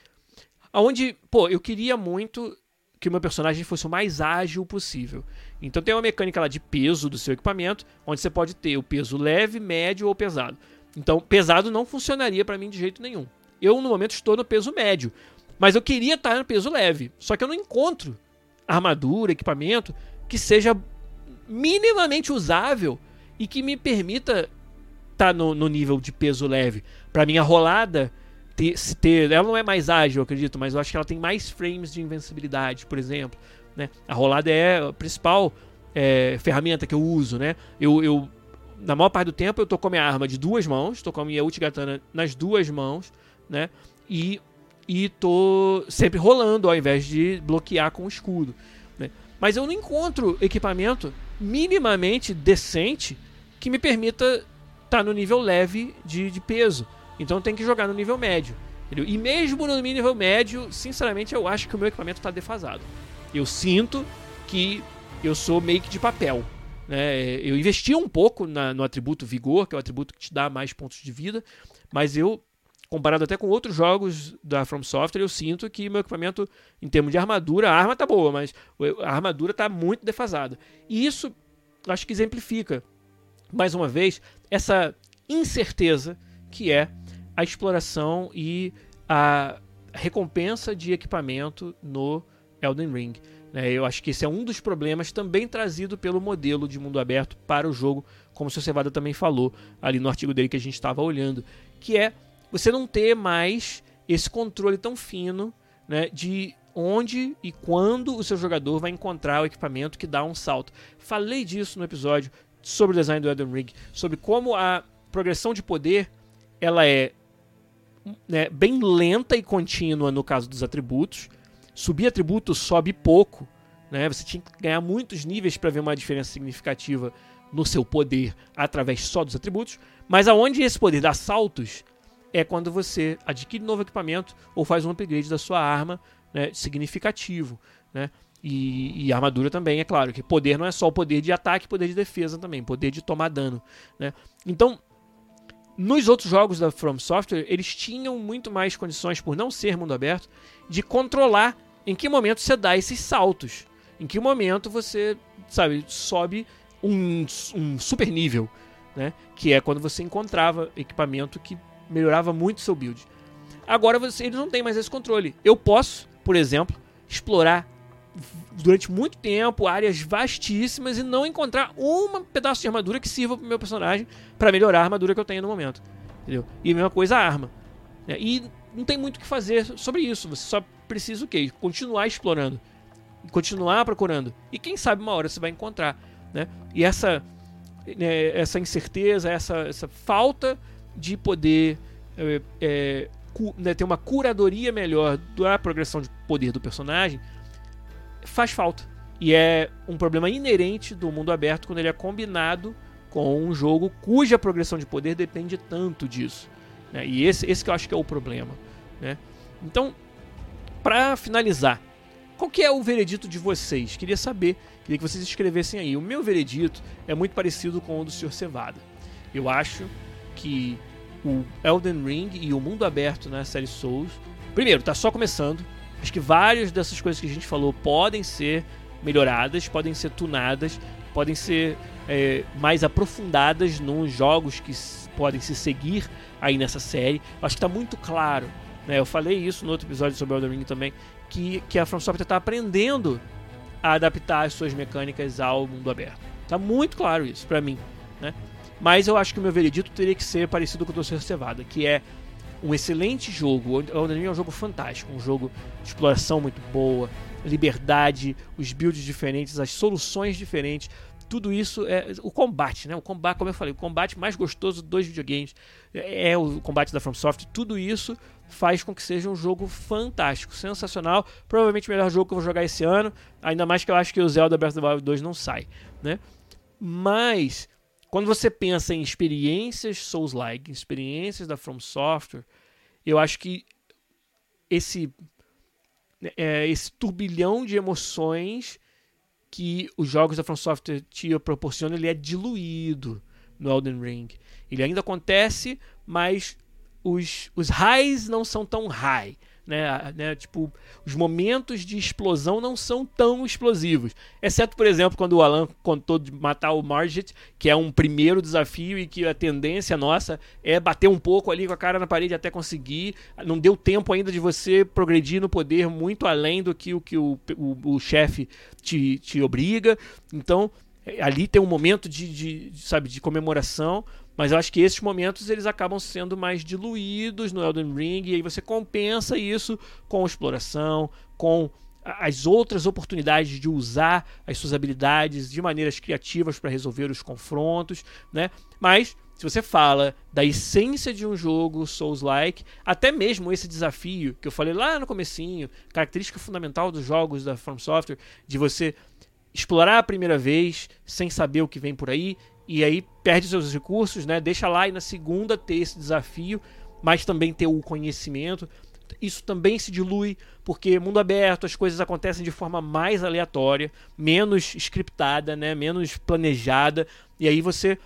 onde, pô, eu queria muito que o meu personagem fosse o mais ágil possível. Então tem uma mecânica lá de peso do seu equipamento, onde você pode ter o peso leve, médio ou pesado. Então, pesado não funcionaria para mim de jeito nenhum. Eu, no momento, estou no peso médio. Mas eu queria estar no peso leve. Só que eu não encontro armadura, equipamento que seja minimamente usável e que me permita estar no, no nível de peso leve. Para minha rolada ter, ter, ela não é mais ágil, eu acredito, mas eu acho que ela tem mais frames de invencibilidade, por exemplo. Né? A rolada é a principal é, ferramenta que eu uso, né? Eu, eu, na maior parte do tempo eu tô com a minha arma de duas mãos, tô com a minha Ultigatana nas duas mãos, né? E e tô sempre rolando ao invés de bloquear com o escudo. Né? Mas eu não encontro equipamento minimamente decente que me permita estar tá no nível leve de, de peso. Então tem que jogar no nível médio. Entendeu? E mesmo no nível médio, sinceramente, eu acho que o meu equipamento está defasado. Eu sinto que eu sou meio que de papel. Né? Eu investi um pouco na, no atributo vigor, que é o atributo que te dá mais pontos de vida, mas eu comparado até com outros jogos da From Software, eu sinto que meu equipamento, em termos de armadura, a arma tá boa, mas a armadura tá muito defasada. E isso, acho que exemplifica, mais uma vez, essa incerteza que é a exploração e a recompensa de equipamento no Elden Ring. Né? Eu acho que esse é um dos problemas também trazido pelo modelo de mundo aberto para o jogo, como o Sr. Cevada também falou ali no artigo dele que a gente estava olhando, que é você não ter mais esse controle tão fino né, de onde e quando o seu jogador vai encontrar o equipamento que dá um salto. Falei disso no episódio sobre o design do Elden Ring, sobre como a progressão de poder ela é né, bem lenta e contínua no caso dos atributos. Subir atributo sobe pouco, né? Você tinha que ganhar muitos níveis para ver uma diferença significativa no seu poder através só dos atributos. Mas aonde esse poder dá saltos é quando você adquire novo equipamento ou faz um upgrade da sua arma né, significativo. Né? E, e, armadura também, é claro, que poder não é só o poder de ataque, poder de defesa também, poder de tomar dano. Né? Então, nos outros jogos da From Software, eles tinham muito mais condições, por não ser mundo aberto, de controlar em que momento você dá esses saltos. Em que momento você, sabe, sobe um, um super nível, né? Que é quando você encontrava equipamento que melhorava muito seu build. Agora você, eles não têm mais esse controle. Eu posso, por exemplo, explorar durante muito tempo áreas vastíssimas e não encontrar um pedaço de armadura que sirva pro meu personagem para melhorar a armadura que eu tenho no momento. Entendeu? E a mesma coisa a arma. É, e não tem muito o que fazer sobre isso. Você só precisa o quê? Continuar explorando. Continuar procurando. E quem sabe uma hora você vai encontrar. Né? E essa, né, essa incerteza, essa, essa falta de poder é, é, né, ter uma curadoria melhor da progressão de poder do personagem faz falta. E é um problema inerente do mundo aberto quando ele é combinado com um jogo cuja progressão de poder depende tanto disso. Né? E esse, esse que eu acho que é o problema. Né? Então, para finalizar, qual que é o veredito de vocês? Queria saber, queria que vocês escrevessem aí. O meu veredito é muito parecido com o do Sr. Cevada. Eu acho que o Elden Ring e o mundo aberto na série Souls, primeiro, está só começando. Acho que várias dessas coisas que a gente falou podem ser melhoradas, podem ser tunadas, podem ser é, mais aprofundadas nos jogos que podem se seguir aí nessa série. Acho que está muito claro. Né? Eu falei isso no outro episódio sobre Elden Ring também, que, que a From Software está aprendendo a adaptar as suas mecânicas ao mundo aberto. Tá muito claro isso para mim, né? Mas eu acho que o meu veredito teria que ser parecido com o do Sr. Cevada, que é um excelente jogo. O Elden é um jogo fantástico, um jogo de exploração muito boa, liberdade, os builds diferentes, as soluções diferentes. Tudo isso é o combate, né? O combate, como eu falei, o combate mais gostoso dos videogames é o combate da FromSoft. Tudo isso faz com que seja um jogo fantástico, sensacional. Provavelmente o melhor jogo que eu vou jogar esse ano. Ainda mais que eu acho que o Zelda Breath of the Wild 2 não sai, né? Mas quando você pensa em experiências Souls-like, experiências da From Software, eu acho que esse é, esse turbilhão de emoções que os jogos da From Software te proporcionam, ele é diluído no Elden Ring. Ele ainda acontece, mas os, os highs não são tão high né, né, tipo, os momentos de explosão não são tão explosivos. Exceto, por exemplo, quando o Alan contou de matar o Margit, que é um primeiro desafio e que a tendência nossa é bater um pouco ali com a cara na parede até conseguir. Não deu tempo ainda de você progredir no poder muito além do que o que o, o, o chefe te, te obriga. Então, ali tem um momento de, de, sabe, de comemoração, mas eu acho que esses momentos eles acabam sendo mais diluídos no Elden Ring e aí você compensa isso com exploração, com as outras oportunidades de usar as suas habilidades de maneiras criativas para resolver os confrontos, né? Mas se você fala da essência de um jogo Souls-like, até mesmo esse desafio que eu falei lá no comecinho, característica fundamental dos jogos da From Software, de você explorar a primeira vez sem saber o que vem por aí e aí perde seus recursos, né? Deixa lá e na segunda ter esse desafio, mas também ter o conhecimento. Isso também se dilui, porque mundo aberto, as coisas acontecem de forma mais aleatória, menos scriptada, né? menos planejada. E aí você.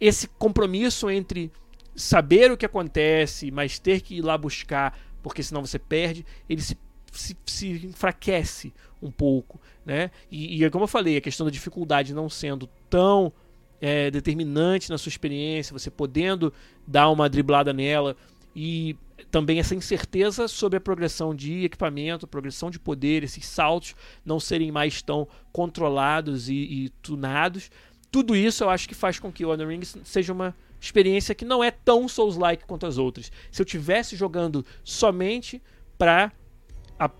Esse compromisso entre saber o que acontece, mas ter que ir lá buscar, porque senão você perde, ele se, se, se enfraquece um pouco. Né? E, e como eu falei, a questão da dificuldade não sendo tão é, determinante na sua experiência, você podendo dar uma driblada nela e também essa incerteza sobre a progressão de equipamento, progressão de poder, esses saltos não serem mais tão controlados e, e tunados. Tudo isso eu acho que faz com que o Elden Ring seja uma experiência que não é tão Souls-like quanto as outras. Se eu tivesse jogando somente para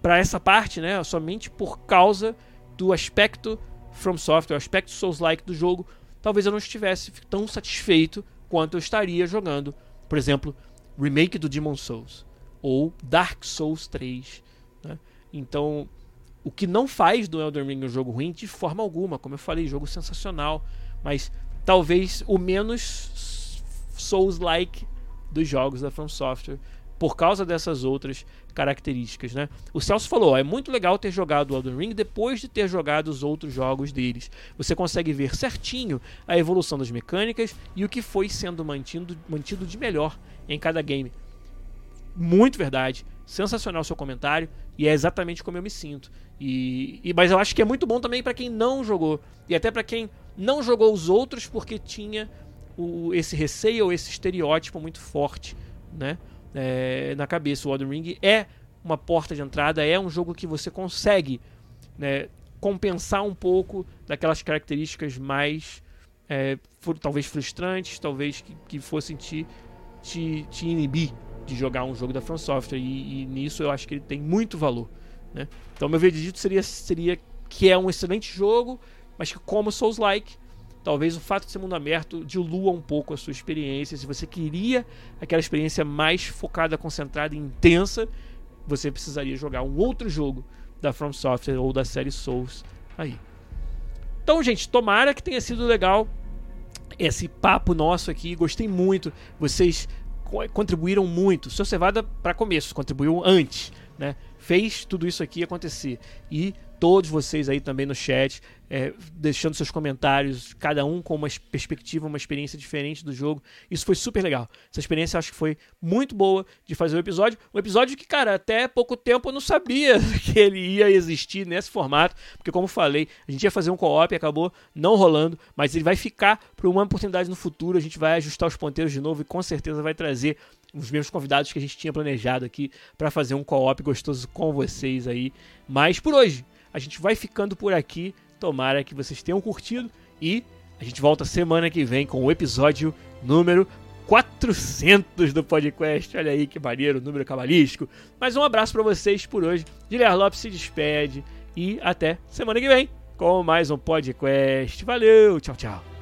para essa parte, né, somente por causa do aspecto From Software, o aspecto Souls-like do jogo, talvez eu não estivesse tão satisfeito quanto eu estaria jogando, por exemplo, remake do Demon Souls ou Dark Souls 3. Né? Então, o que não faz do Elden Ring um jogo ruim de forma alguma, como eu falei, jogo sensacional, mas talvez o menos Souls-like dos jogos da From Software por causa dessas outras características, né? O Celso falou, é muito legal ter jogado o Elden Ring depois de ter jogado os outros jogos deles. Você consegue ver certinho a evolução das mecânicas e o que foi sendo mantido, mantido de melhor em cada game. Muito verdade, sensacional seu comentário e é exatamente como eu me sinto. E, e mas eu acho que é muito bom também para quem não jogou e até para quem não jogou os outros porque tinha o, esse receio ou esse estereótipo muito forte, né? É, na cabeça. O Elden Ring é uma porta de entrada, é um jogo que você consegue né, compensar um pouco daquelas características mais é, talvez frustrantes, talvez que, que fossem te, te, te, inibir de jogar um jogo da From Software e, e nisso eu acho que ele tem muito valor. Né? Então meu veredito seria, seria que é um excelente jogo, mas que como Souls-like, talvez o fato de ser mundo aberto dilua um pouco a sua experiência. Se você queria aquela experiência mais focada, concentrada e intensa, você precisaria jogar um outro jogo da From Software ou da série Souls aí. Então, gente, tomara que tenha sido legal esse papo nosso aqui. Gostei muito. Vocês contribuíram muito. Seu Cevada, para começo, contribuiu antes, né? Fez tudo isso aqui acontecer. E todos vocês aí também no chat é, deixando seus comentários, cada um com uma perspectiva, uma experiência diferente do jogo. Isso foi super legal. Essa experiência acho que foi muito boa de fazer o episódio. Um episódio que, cara, até pouco tempo eu não sabia que ele ia existir nesse formato, porque, como falei, a gente ia fazer um co-op e acabou não rolando, mas ele vai ficar para uma oportunidade no futuro. A gente vai ajustar os ponteiros de novo e com certeza vai trazer os mesmos convidados que a gente tinha planejado aqui para fazer um co-op gostoso com vocês aí. Mas por hoje, a gente vai ficando por aqui. Tomara que vocês tenham curtido e a gente volta semana que vem com o episódio número 400 do podcast. Olha aí que maneiro, número cabalístico. Mas um abraço para vocês por hoje. Guilherme Lopes se despede e até semana que vem com mais um podcast. Valeu, tchau, tchau.